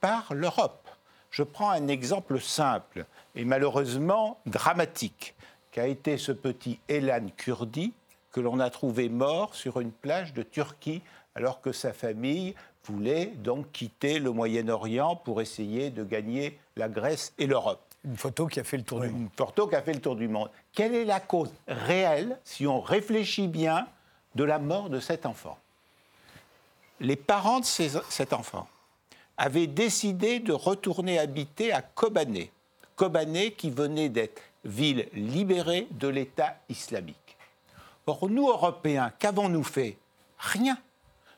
par l'Europe. Je prends un exemple simple et malheureusement dramatique, qu'a été ce petit Elan Kurdi que l'on a trouvé mort sur une plage de Turquie alors que sa famille voulait donc quitter le Moyen-Orient pour essayer de gagner la Grèce et l'Europe. Une photo qui a fait le tour du monde. Une photo qui a fait le tour du monde. Quelle est la cause réelle, si on réfléchit bien, de la mort de cet enfant? Les parents de ces- cet enfant avaient décidé de retourner habiter à Kobané. Kobané qui venait d'être ville libérée de l'État islamique. Or, nous, Européens, qu'avons-nous fait? Rien.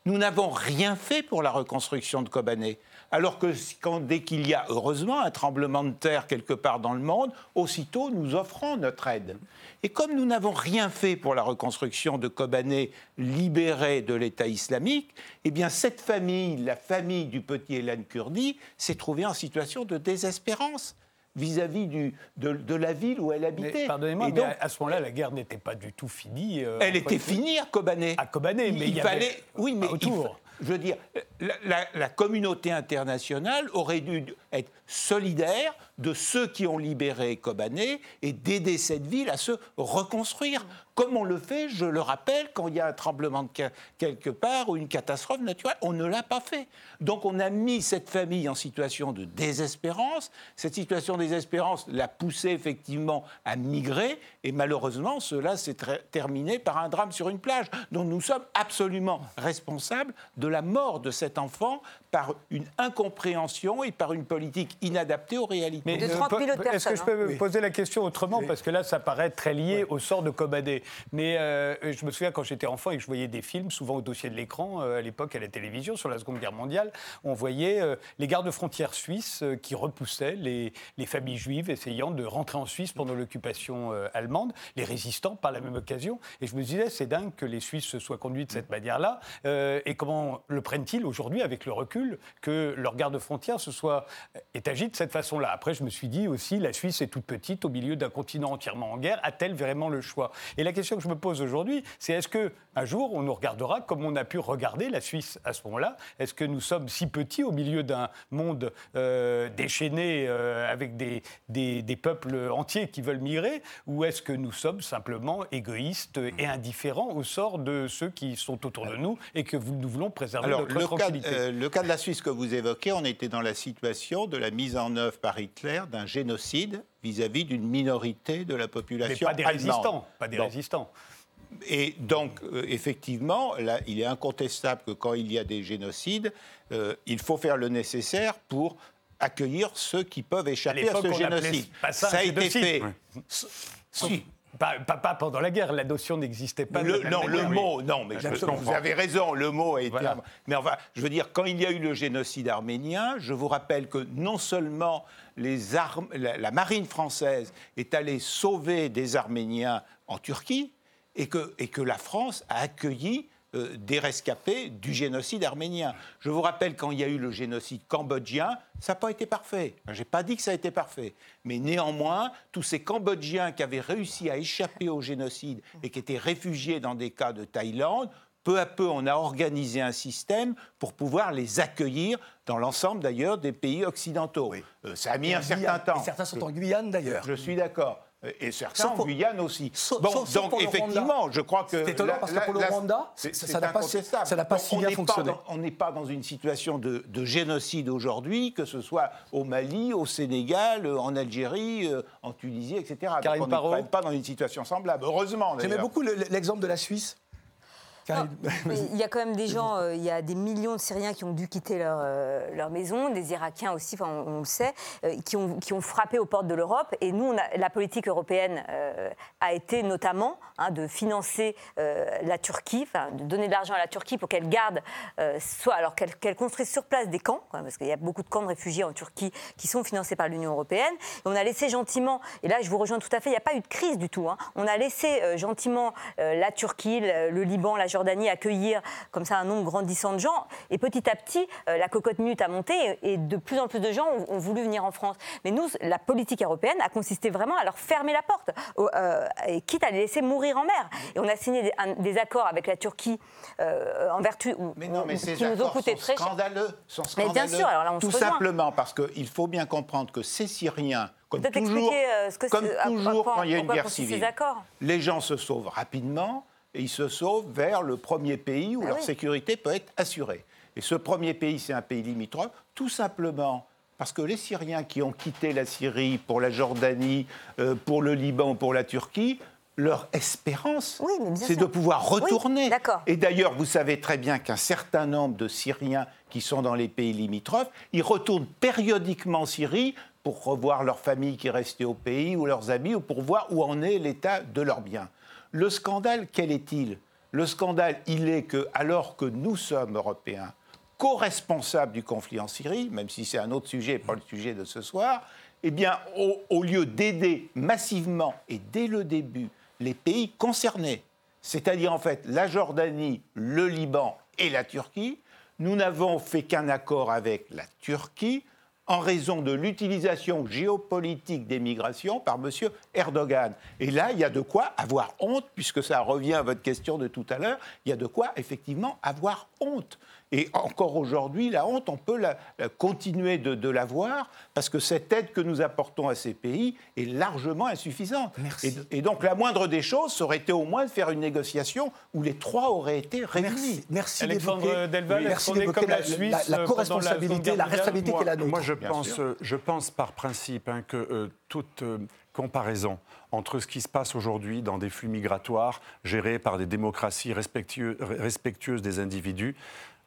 Nous n'avons rien fait pour la reconstruction de Kobané. Alors que quand, dès qu'il y a, heureusement, un tremblement de terre quelque part dans le monde, aussitôt nous offrons notre aide. Et comme nous n'avons rien fait pour la reconstruction de Kobané libérée de l'État islamique, eh bien cette famille, la famille du petit Elan Kurdi, s'est trouvée en situation de désespérance vis-à-vis de, de la ville où elle habitait. Pardonnez-moi, mais à, à ce moment-là, la guerre n'était pas du tout finie. euh, elle était finie à Kobané. À Kobané, mais il avait- fallait. Oui, mais autour. Je veux dire, la communauté internationale aurait dû être solidaire de ceux qui ont libéré Kobané et d'aider cette ville à se reconstruire. Comme on le fait, je le rappelle, quand il y a un tremblement de quelque part ou une catastrophe naturelle, on ne l'a pas fait. Donc on a mis cette famille en situation de désespérance. Cette situation de désespérance l'a poussé effectivement à migrer et malheureusement cela s'est terminé par un drame sur une plage dont nous sommes absolument responsables de la mort de cet enfant par une incompréhension et par une politique inadaptée aux réalités. Mais De euh, 30 000 po- autres Est-ce que je personnes, peux me poser la question autrement? Parce que là, ça paraît très lié au sort de Kobané. Mais euh, je me souviens quand j'étais enfant et que je voyais des films, souvent au dossier de l'écran, euh, à l'époque à la télévision, sur la Seconde Guerre mondiale, on voyait euh, les gardes frontières suisses euh, qui repoussaient les, les familles juives essayant de rentrer en Suisse pendant l'occupation euh, allemande, les résistants par la même occasion. Et je me disais, c'est dingue que les Suisses se soient conduits de cette manière-là. Euh, et comment le prennent-ils aujourd'hui, avec le recul, que leur garde frontière se soit est agi de cette façon-là. Après, je me suis dit aussi, la Suisse est toute petite au milieu d'un continent entièrement en guerre. A-t-elle vraiment le choix? Et la question que je me pose aujourd'hui, c'est est-ce que un jour on nous regardera comme on a pu regarder la Suisse à ce moment-là? Est-ce que nous sommes si petits au milieu d'un monde euh, déchaîné euh, avec des, des, des peuples entiers qui veulent migrer? Ou est-ce que nous sommes simplement égoïstes et indifférents au sort de ceux qui sont autour de nous et que nous voulons préserver Alors, notre le cas, tranquillité? euh, le cas de la Suisse que vous évoquez, on était dans la situation de la mise en œuvre par Hitler d'un génocide vis-à-vis d'une minorité de la Mais population pas des allemande. résistants, pas des Bon. résistants. Et donc, euh, effectivement, là, il est incontestable que quand il y a des génocides, euh, il faut faire le nécessaire pour accueillir ceux qui peuvent échapper à, ce génocide. ça un a été fait. Si. Pas, pas- pas pendant la guerre, la notion n'existait pas. Le- non, le mot, non, mais je- vous avez raison, le mot a été. Voilà. Mais enfin, je veux dire, quand il y a eu le génocide arménien, je vous rappelle que non seulement les armes, la, la marine française est allée sauver des Arméniens en Turquie, et que, et que la France a accueilli euh, des rescapés du génocide arménien. Je vous rappelle, quand il y a eu le génocide cambodgien, ça n'a pas été parfait. Je n'ai pas dit que ça a été parfait. Mais néanmoins, tous ces Cambodgiens qui avaient réussi à échapper au génocide et qui étaient réfugiés dans des cas de Thaïlande, peu à peu, on a organisé un système pour pouvoir les accueillir dans l'ensemble d'ailleurs des pays occidentaux. Euh, ça a mis un certain temps. Et certains sont en Guyane d'ailleurs. Je suis d'accord. Euh, Et certains en pour- Guyane aussi. Sauf- bon, sauf- donc effectivement, Rwanda. je crois que. C'est étonnant la- parce que pour le Rwanda, ça- n'a pas- ça pas Donc, si bien pas fonctionné. dans- on n'est pas dans une situation de, de génocide aujourd'hui, que ce soit au Mali, au Sénégal, euh, en Algérie, euh, en Tunisie, etc. Donc, Karine on n'est pas dans une situation semblable. Heureusement. J'aimais beaucoup le- l'exemple de la Suisse. Il y a quand même des gens, euh, il y a des millions de Syriens qui ont dû quitter leur, euh, leur maison, des Irakiens aussi, enfin, on, on le sait, euh, qui, ont, qui ont frappé aux portes de l'Europe. Et nous, on a- la politique européenne a été notamment hein, de financer la Turquie, de donner de l'argent à la Turquie pour qu'elle garde, soit alors qu'elle qu'elle construise sur place des camps, quoi, parce qu'il y a beaucoup de camps de réfugiés en Turquie qui sont financés par l'Union européenne. Et on a laissé gentiment, et là je vous rejoins tout à fait, il n'y a pas eu de crise du tout. hein. On a laissé gentiment la Turquie, le, le Liban, la Jordanie accueillir comme ça un nombre grandissant de gens. Et petit à petit, euh, la cocotte minute a monté et, de plus en plus de gens ont, voulu venir en France. Mais nous, la politique européenne a consisté vraiment à leur fermer la porte, euh, et quitte à les laisser mourir en mer. Et on a signé des, accords avec la Turquie euh, en vertu Mais non, mais ces qui nous ont coûté sont très cher. scandaleux. Sont Mais bien scandaleux. sûr, alors là, on se Tout simplement parce qu'il faut bien comprendre que ces Syriens, comme toujours, expliquer euh, ce que comme c'est- à- à toujours quoi- quand il y a une guerre civile, les gens se sauvent rapidement et ils se sauvent vers le premier pays où Ah leur oui. sécurité peut être assurée. Et ce premier pays, c'est un pays limitrophe, tout simplement parce que les Syriens qui ont quitté la Syrie pour la Jordanie, euh, pour le Liban, pour la Turquie, leur espérance, Oui, c'est de pouvoir retourner. Et d'ailleurs, vous savez très bien qu'un certain nombre de Syriens qui sont dans les pays limitrophes, ils retournent périodiquement en Syrie pour revoir leur famille qui est restée au pays ou leurs amis ou pour voir où en est l'état de leurs biens. Le scandale, quel est-il? Le scandale, il est que, alors que nous sommes Européens, co-responsables du conflit en Syrie, même si c'est un autre sujet, pas le sujet de ce soir, eh bien, au, au lieu d'aider massivement et dès le début les pays concernés, c'est-à-dire en fait la Jordanie, le Liban et la Turquie, nous n'avons fait qu'un accord avec la Turquie en raison de l'utilisation géopolitique des migrations par M. Erdogan. Et là, il y a de quoi avoir honte, puisque ça revient à votre question de tout à l'heure, il y a de quoi effectivement avoir honte. Et encore aujourd'hui, la honte, on peut la, la continuer de, de l'avoir, parce que cette aide que nous apportons à ces pays est largement insuffisante. Merci. Et, et donc la moindre des choses, ça aurait été au moins de faire une négociation où les trois auraient été réunis. Merci, merci Alexandre Delval, merci d'évoquer comme la la, Suisse, la- la euh, la co-responsabilité, la Guerre responsabilité Moi, qui est la nôtre. moi, je, pense, euh, je pense par principe hein, que euh, toute euh, comparaison entre ce qui se passe aujourd'hui dans des flux migratoires gérés par des démocraties respectueux- respectueuses des individus,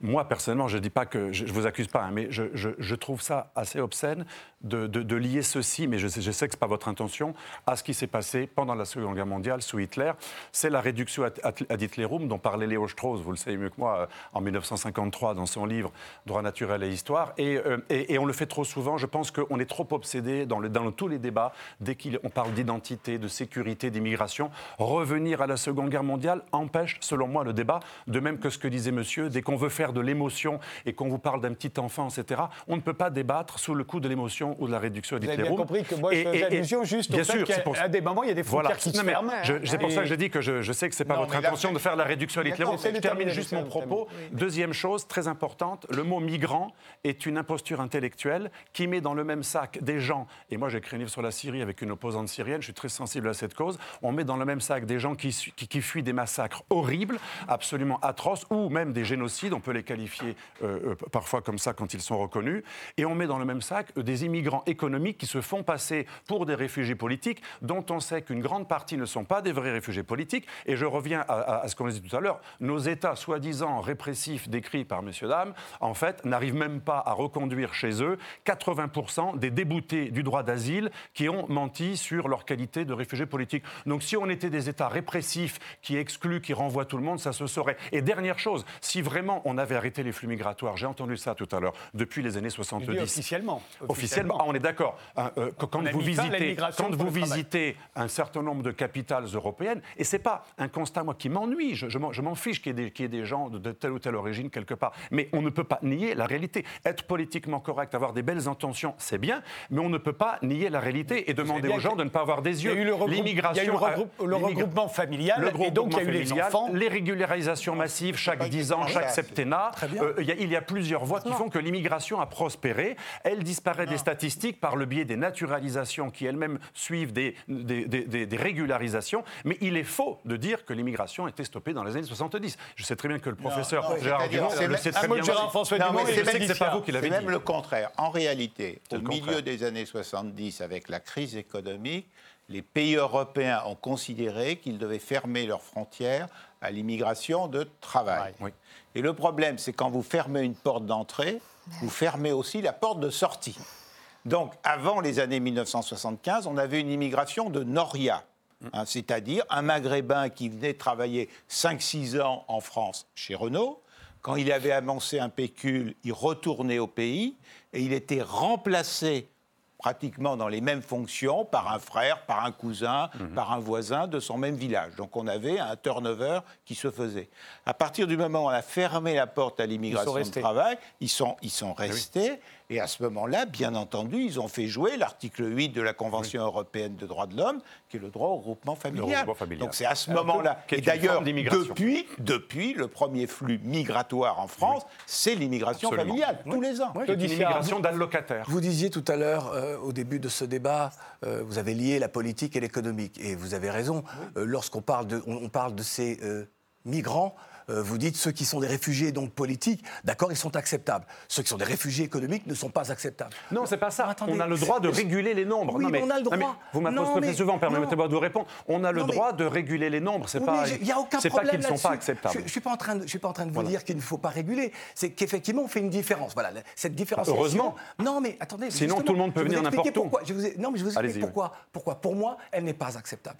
moi, personnellement, je ne dis pas que. Je vous accuse pas, hein, mais je, trouve ça assez obscène de, lier ceci, mais je sais, que ce n'est pas votre intention, à ce qui s'est passé pendant la Seconde Guerre mondiale sous Hitler. C'est la réduction ad, Hitlerum dont parlait Léo Strauss, vous le savez mieux que moi, euh, en 1953 dans son livre Droit naturel et histoire. Et, euh, et- on le fait trop souvent. Je pense qu'on est trop obsédé dans, dans tous les débats, dès qu'on parle d'identité, de sécurité, d'immigration. Revenir à la Seconde Guerre mondiale empêche, selon moi, le débat. De même que ce que disait monsieur, dès qu'on veut faire de l'émotion et qu'on vous parle d'un petit enfant, etc., on ne peut pas débattre sous le coup de l'émotion ou de la réduction ad Vous avez bien compris que moi, je faisais allusion juste bien au fait qu'à pour des moments, il y a des frontières Voilà. qui se ferment. je- C'est pour Et- ça que je dis que je, je sais que c'est pas Non, votre intention de faire la réduction à c'est Je termine juste mon propos. Deuxième chose, très importante, le mot migrant est une imposture intellectuelle qui met dans le même sac des gens, et moi j'ai écrit un livre sur la Syrie avec une opposante syrienne, je suis très sensible à cette cause, on met dans le même sac des gens qui, qui fuient des massacres horribles, absolument atroces, ou même des génocides, on peut les qualifier euh, euh, parfois comme ça quand ils sont reconnus, et on met dans le même sac euh, des immigrants économiques qui se font passer pour des réfugiés politiques, dont on sait qu'une grande partie ne sont pas des vrais réfugiés politiques, et je reviens à, ce qu'on dit tout à l'heure, nos États soi-disant répressifs décrits par messieurs dames, en fait, n'arrivent même pas à reconduire chez eux 80% des déboutés du droit d'asile qui ont menti sur leur qualité de réfugiés politiques. Donc si on était des États répressifs qui excluent, qui renvoient tout le monde, ça se saurait. Et dernière chose, si vraiment on avait arrêté les flux migratoires, j'ai entendu ça tout à l'heure, depuis les années 70. Officiellement. Officiellement, ah, on est d'accord. Hein, euh, quand On vous visitez, l'immigration quand vous visitez un certain nombre de capitales européennes, et c'est pas un constat moi qui m'ennuie, je, je m'en je m'en fiche qu'il y, ait des- qu'il y ait des gens de, de telle ou telle origine quelque part, mais on ne peut pas nier la réalité. Être politiquement correct, avoir des belles intentions, c'est bien, mais on ne peut pas nier la réalité et demander aux gens de ne pas avoir des Il y a yeux. eu le, regroupe- il y a eu le, L'immigration, regroupe- le euh, l'immigration- regroupement familial, le et donc il y a eu les enfants. les régularisations massives chaque 10 ans, chaque septennat. Euh, il y a- il y a plusieurs voies qui font que l'immigration a prospéré. Elle disparaît des statistiques par le biais des naturalisations qui elles-mêmes suivent des, des, des- des- des régularisations. Mais il est faux de dire que l'immigration était stoppée dans les années 70. Je sais très bien que le professeur non, Gérard Dumont c'est le sait un très bien. Gérard. François Dumont c'est le Je sais que c'est pas vous qui l'avez C'est dit. même le contraire. En réalité, C'est au milieu des années 70, avec la crise économique, les pays européens ont considéré qu'ils devaient fermer leurs frontières à l'immigration de travail. Oui. Et le problème, c'est quand vous fermez une porte d'entrée, vous fermez aussi la porte de sortie. Donc, avant les années 1975, on avait une immigration de Noria, hein, c'est-à-dire un Maghrébin qui venait travailler 5-6 ans en France chez Renault. Quand il avait avancé un pécule, il retournait au pays et il était remplacé pratiquement dans les mêmes fonctions par un frère, par un cousin, par un voisin de son même village. Donc on avait un turnover qui se faisait. À partir du moment où on a fermé la porte à l'immigration de travail, ils sont, ils sont restés. Et à ce moment-là, bien entendu, ils ont fait jouer l'article 8 de la Convention européenne de droits de l'homme, qui est le droit au regroupement familial. regroupement familial. Donc c'est à ce moment-là. qui est Et d'ailleurs, depuis, depuis, le premier flux migratoire en France, c'est l'immigration familiale, tous les ans. C'est une immigration d'allocataires. Vous disiez tout à l'heure, euh, au début de ce débat, euh, vous avez lié la politique et l'économique. Et vous avez raison. Euh, Lorsqu'on parle de, on, on parle de ces euh, migrants, vous dites ceux qui sont des réfugiés donc politiques, d'accord, ils sont acceptables. Ceux qui sont des réfugiés économiques ne sont pas acceptables. Non, c'est pas ça. Non, attendez, on a le droit de réguler les nombres. Oui, non, mais on a le non, droit. vous mais- souvent, permettez-moi de vous répondre. On a le mais- droit de réguler les nombres. C'est Oui, pas. il n'y a aucun c'est pas problème qu'ils ne sont pas acceptables. Je ne suis pas en train de, je suis pas en train de vous Voilà. dire qu'il ne faut pas réguler. C'est qu'effectivement, on fait une différence. Voilà, cette différenciation. Heureusement. Non, mais attendez. Sinon, tout le monde peut venir n'importe où. pourquoi. Je vous ai- non, mais je vous explique pourquoi. Pourquoi Pour moi, elle n'est pas acceptable.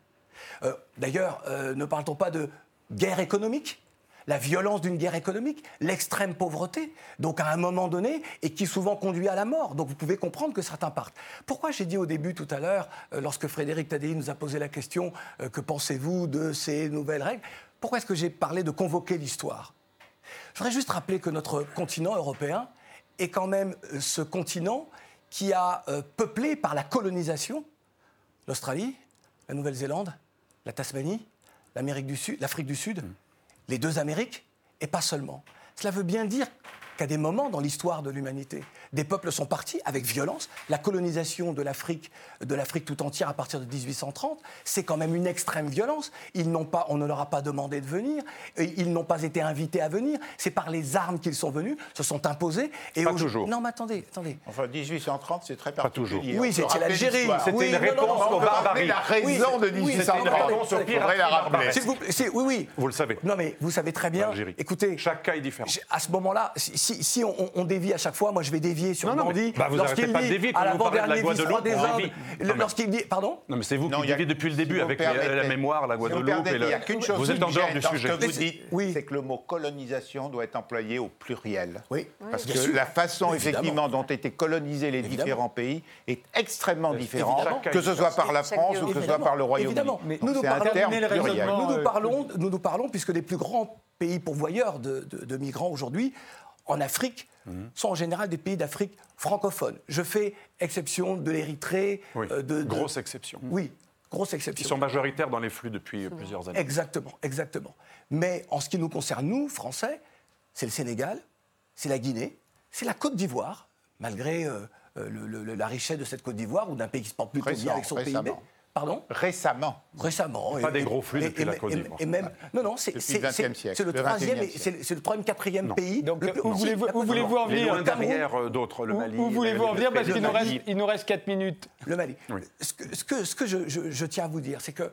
Euh, D'ailleurs, euh, ne parle-t-on pas de guerre économique? La violence d'une guerre économique, l'extrême pauvreté, donc à un moment donné, et qui souvent conduit à la mort. Donc vous pouvez comprendre que certains partent. Pourquoi j'ai dit au début tout à l'heure, euh, lorsque Frédéric Tadei nous a posé la question, euh, que pensez-vous de ces nouvelles règles Pourquoi est-ce que j'ai parlé de convoquer l'histoire? Je voudrais juste rappeler que notre continent européen est quand même euh, ce continent qui a peuplé par la colonisation l'Australie, la Nouvelle-Zélande, la Tasmanie, l'Amérique du Sud, l'Afrique du Sud, les deux Amériques, et pas seulement. Cela veut bien dire qu'à des moments dans l'histoire de l'humanité, des peuples sont partis avec violence. La colonisation de l'Afrique, de l'Afrique tout entière à partir de 1830, c'est quand même une extrême violence. Ils n'ont pas, on ne leur a pas demandé de venir, et ils n'ont pas été invités à venir. C'est par les armes qu'ils sont venus, se sont imposés. Et Pas toujours. Non, mais attendez, attendez. Enfin, 1830, c'est très Pas toujours. particulier. Oui, c'était l'Algérie. C'était Oui, une réponse aux barbaries. la raison Oui, de c'est- oui, 1830. c'était une réponse au On pire pourrait la rappeler. Vous oui, oui. Vous le savez. Non, mais vous savez très bien. L'Algérie. Écoutez, Chaque cas est différent. à ce moment-là, si, si- si on, on- on dévie à chaque fois, moi je vais dévier sur Non, non, mais- Gandhi. bah, vous lorsqu'il arrêtez pas de dit, dévier quand vous parlez de la Guadeloupe, des on Indes, dévie. le- Non, mais- lorsqu'il dit, pardon Non, mais c'est vous Non, qui vivez depuis le début avec permettez- la, mémoire, la Guadeloupe Vous êtes en dehors du sujet. Ce que vous Mais- dites, oui. c'est que le mot colonisation doit être employé au pluriel. Oui. Parce que la façon, effectivement, dont étaient colonisés les différents pays est extrêmement différente, que ce soit par la France ou que ce soit par le Royaume-Uni. évidemment. Donc, Nous nous C'est un parlons- euh, nous nous puisque les plus grands pays pourvoyeurs de, de- de migrants aujourd'hui, en Afrique, Mhm. sont en général des pays d'Afrique francophone. Je fais exception de l'Érythrée. Oui, euh, de, de- grosse exception. Oui, grosse Ils exception. sont majoritaires dans les flux depuis plusieurs années. Exactement, exactement. Mais en ce qui nous concerne, nous, Français, c'est le Sénégal, c'est la Guinée, c'est la Côte d'Ivoire, malgré euh, euh, le- le- la richesse de cette Côte d'Ivoire ou d'un pays qui se porte plutôt bien avec son récemment. PIB. Pardon Récemment. Récemment. Pas et- des gros flux et- depuis et- la Côte d'Ivoire. Et même, non, non, c'est le troisième, c'est le- troisième, quatrième pays. Donc, le- où voulez-vous- en venir derrière euh, d'autres, le Où, Mali. où voulez-vous en venir Parce qu'il nous, reste, il nous reste 4 minutes. Le Mali. Oui. Ce que, ce que, ce que je, je- je tiens à vous dire, c'est que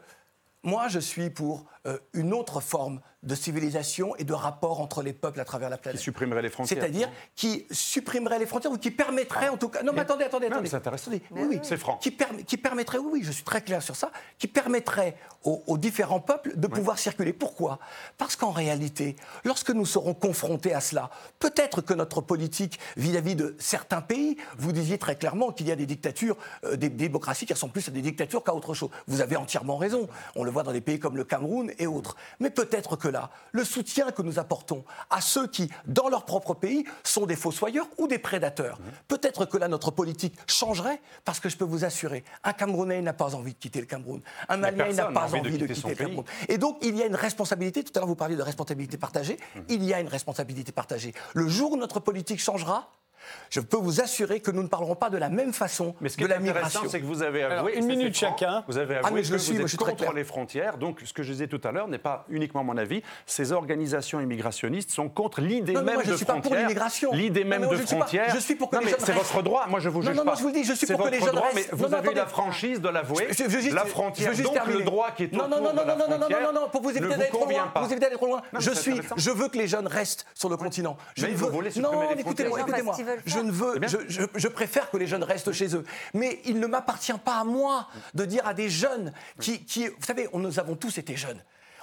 moi, je suis pour euh, une autre forme de civilisation et de rapport entre les peuples à travers la planète. Qui supprimerait les frontières. C'est-à-dire qui supprimerait les frontières ou qui permettrait en tout cas. Non, mais attendez, attendez, Non, attendez. mais c'est intéressant. Attendez, oui, oui. C'est franc. Qui, qui permettrait, oui, oui, je suis très clair sur ça, qui permettrait aux, aux différents peuples de pouvoir circuler. Pourquoi? Parce qu'en réalité, lorsque nous serons confrontés à cela, peut-être que notre politique vis-à-vis de certains pays, vous disiez très clairement qu'il y a des dictatures, euh, des démocraties qui ressemblent plus à des dictatures qu'à autre chose. Vous avez entièrement raison. On le voit dans des pays comme le Cameroun et autres. Mais peut-être que là, le soutien que nous apportons à ceux qui, dans leur propre pays, sont des fossoyeurs ou des prédateurs, peut-être que là, notre politique changerait, parce que je peux vous assurer, un Camerounais n'a pas envie de quitter le Cameroun. Un Malien n'a pas envie de envie de quitter le pays. Cameroun. Et donc, il y a une responsabilité. Tout à l'heure, vous parliez de responsabilité partagée. Il y a une responsabilité partagée. Le jour où notre politique changera, je peux vous assurer que nous ne parlerons pas de la même façon Mais ce qui de est la intéressant, migration. c'est que vous avez avoué. Alors, une minute chacun. Vous avez Ah, avoué mais je que le suis, vous moi, êtes je contre clair. les frontières. Donc, ce que je disais tout à l'heure n'est pas uniquement mon avis. Ces organisations immigrationnistes sont contre l'idée Non, non, même moi, je de suis pas pour frontières. l'immigration. L'idée Non, même non, de je suis pas- frontières. je suis pour que Non, les mais jeunes c'est votre droit. Moi, je vous Non, juge non, non, pas. je vous le dis, je suis pour que les jeunes droit, restent. Mais Non, vous non, avez eu la franchise de l'avouer. La frontière, donc le droit qui est non, autour non, non, de non, la non, non, non, frontière non, non, pour vous éviter d'aller trop loin. Vous évitez d'aller trop loin. Non, je suis, je veux que les jeunes restent sur le continent. Je Mais ne vous veux- voulez supprimer non, frontières. écoutez-moi. Veulent Je faire. ne veux, je, je- je préfère que les jeunes restent chez eux. Mais il ne m'appartient pas à moi de dire à des jeunes qui, qui vous savez, on- nous avons tous été jeunes.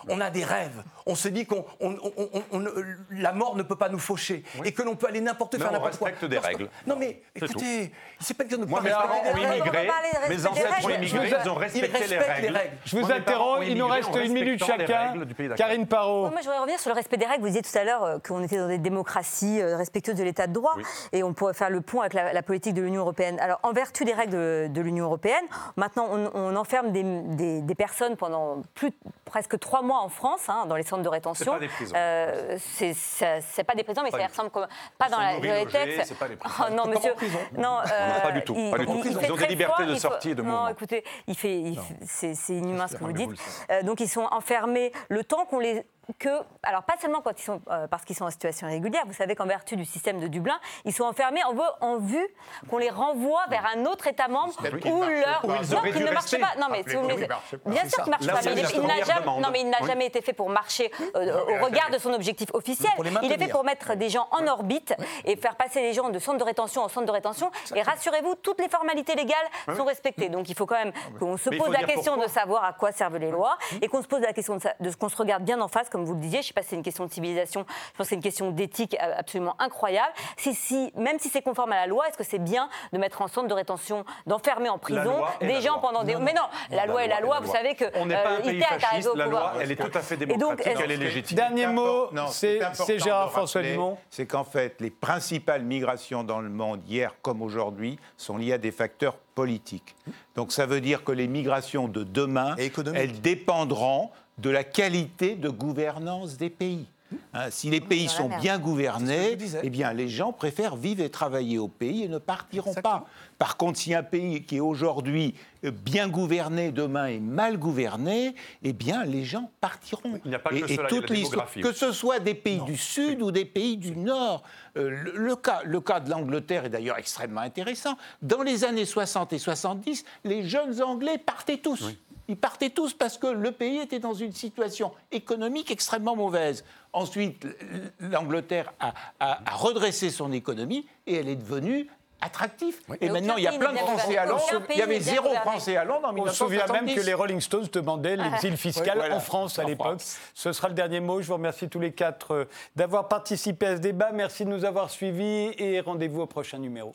On a des rêves. On se dit qu'on, on- on- on- on- la mort ne peut pas nous faucher et que l'on peut aller n'importe faire n'importe quoi. respecte des règles. Non mais écoutez, c'est pas de Moi, pas mes parents respecter ont immigré. Mes ancêtres ont immigré. Ils ont respecté les respectent les règles. Je vous ont il nous reste une minute chacun. Karine Parot. Moi, je voudrais revenir sur le respect des règles. Vous disiez tout à l'heure euh, qu'on était dans des démocraties euh, respectueuses de l'état de droit et on pourrait faire le pont avec la, politique de l'Union européenne. Alors, en vertu des règles de, l'Union européenne, maintenant, on, enferme des personnes pendant plus presque trois mois en France, hein, dans les centres de rétention. C'est pas des prisons. Euh, c'est pas des prisons, mais Pas ça ressemble comme pas dans la, textes. c'est pas des prisons. Oh, non, Pas monsieur. Non, Non, pas du tout, il- pas du tout. il- il Ils ont des libertés froid, de sortie et de Non, mouvement. écoutez, il fait, c'est inhumain ce que vous dites. Euh, donc ils sont enfermés le temps qu'on les que alors pas seulement quand ils sont euh, parce qu'ils sont en situation irrégulière. Vous savez qu'en vertu du système de Dublin, ils sont enfermés en vue, en vue qu'on les renvoie vers un autre État membre où ne leur ils non, dû ne marche rester. pas. Non mais si vous bien sûr ça. qu'il marche Là, pas. mais il, n'a jamais été fait pour marcher euh, au regard de son objectif officiel. Il est fait pour mettre des gens en orbite et faire passer les gens de centre de rétention en centre de rétention. Et rassurez-vous, toutes les formalités légales sont respectées. Donc il faut quand même qu'on se pose la question de savoir à quoi servent les lois et qu'on se pose la question de ce qu'on se regarde bien en face, comme vous le disiez. Je ne sais pas si c'est une question de civilisation, je pense que c'est une question d'éthique euh, absolument incroyable. Si, si, même si c'est conforme à la loi, est-ce que c'est bien de mettre en centre de rétention, d'enfermer en prison des gens loi. pendant des. Mais non, la loi est la loi. Vous savez que On n'est pas euh, un pays fasciste. La loi, elle est tout à fait donc, démocratique, elle est légitime. Dernier mot, c'est Gérard-François rappeler, Dumont. C'est qu'en fait, les principales migrations dans le monde, hier comme aujourd'hui, sont liées à des facteurs politiques. Donc ça veut dire que les migrations de demain, elles dépendront de la qualité de gouvernance des pays. Hein, si les pays sont bien gouvernés, eh bien, les gens préfèrent vivre et travailler au pays et ne partiront Exactement. pas. Par contre, si un pays qui est aujourd'hui euh, bien gouverné, demain est mal gouverné, eh bien, les gens partiront. Il n'y a pas que et, cela, il y a la toute l'histoire- démographie que ce soit des pays du Sud ou des pays du Nord. Euh, le, le cas, le cas de l'Angleterre est d'ailleurs extrêmement intéressant. Dans les années 60 et 70, les jeunes Anglais partaient tous. Ils partaient tous parce que le pays était dans une situation économique extrêmement mauvaise. Ensuite, l'Angleterre a, a- a redressé son économie et elle est devenue attractive. Et Mais maintenant, il y a plein de Français à. Londres. Il y avait zéro. Français à Londres en On se souvient même 1970. que les Rolling Stones demandaient l'exil fiscal voilà. en France à l'époque. Ce sera le dernier mot. Je vous remercie tous les quatre euh, d'avoir participé à ce débat. Merci de nous avoir suivis et rendez-vous au prochain numéro.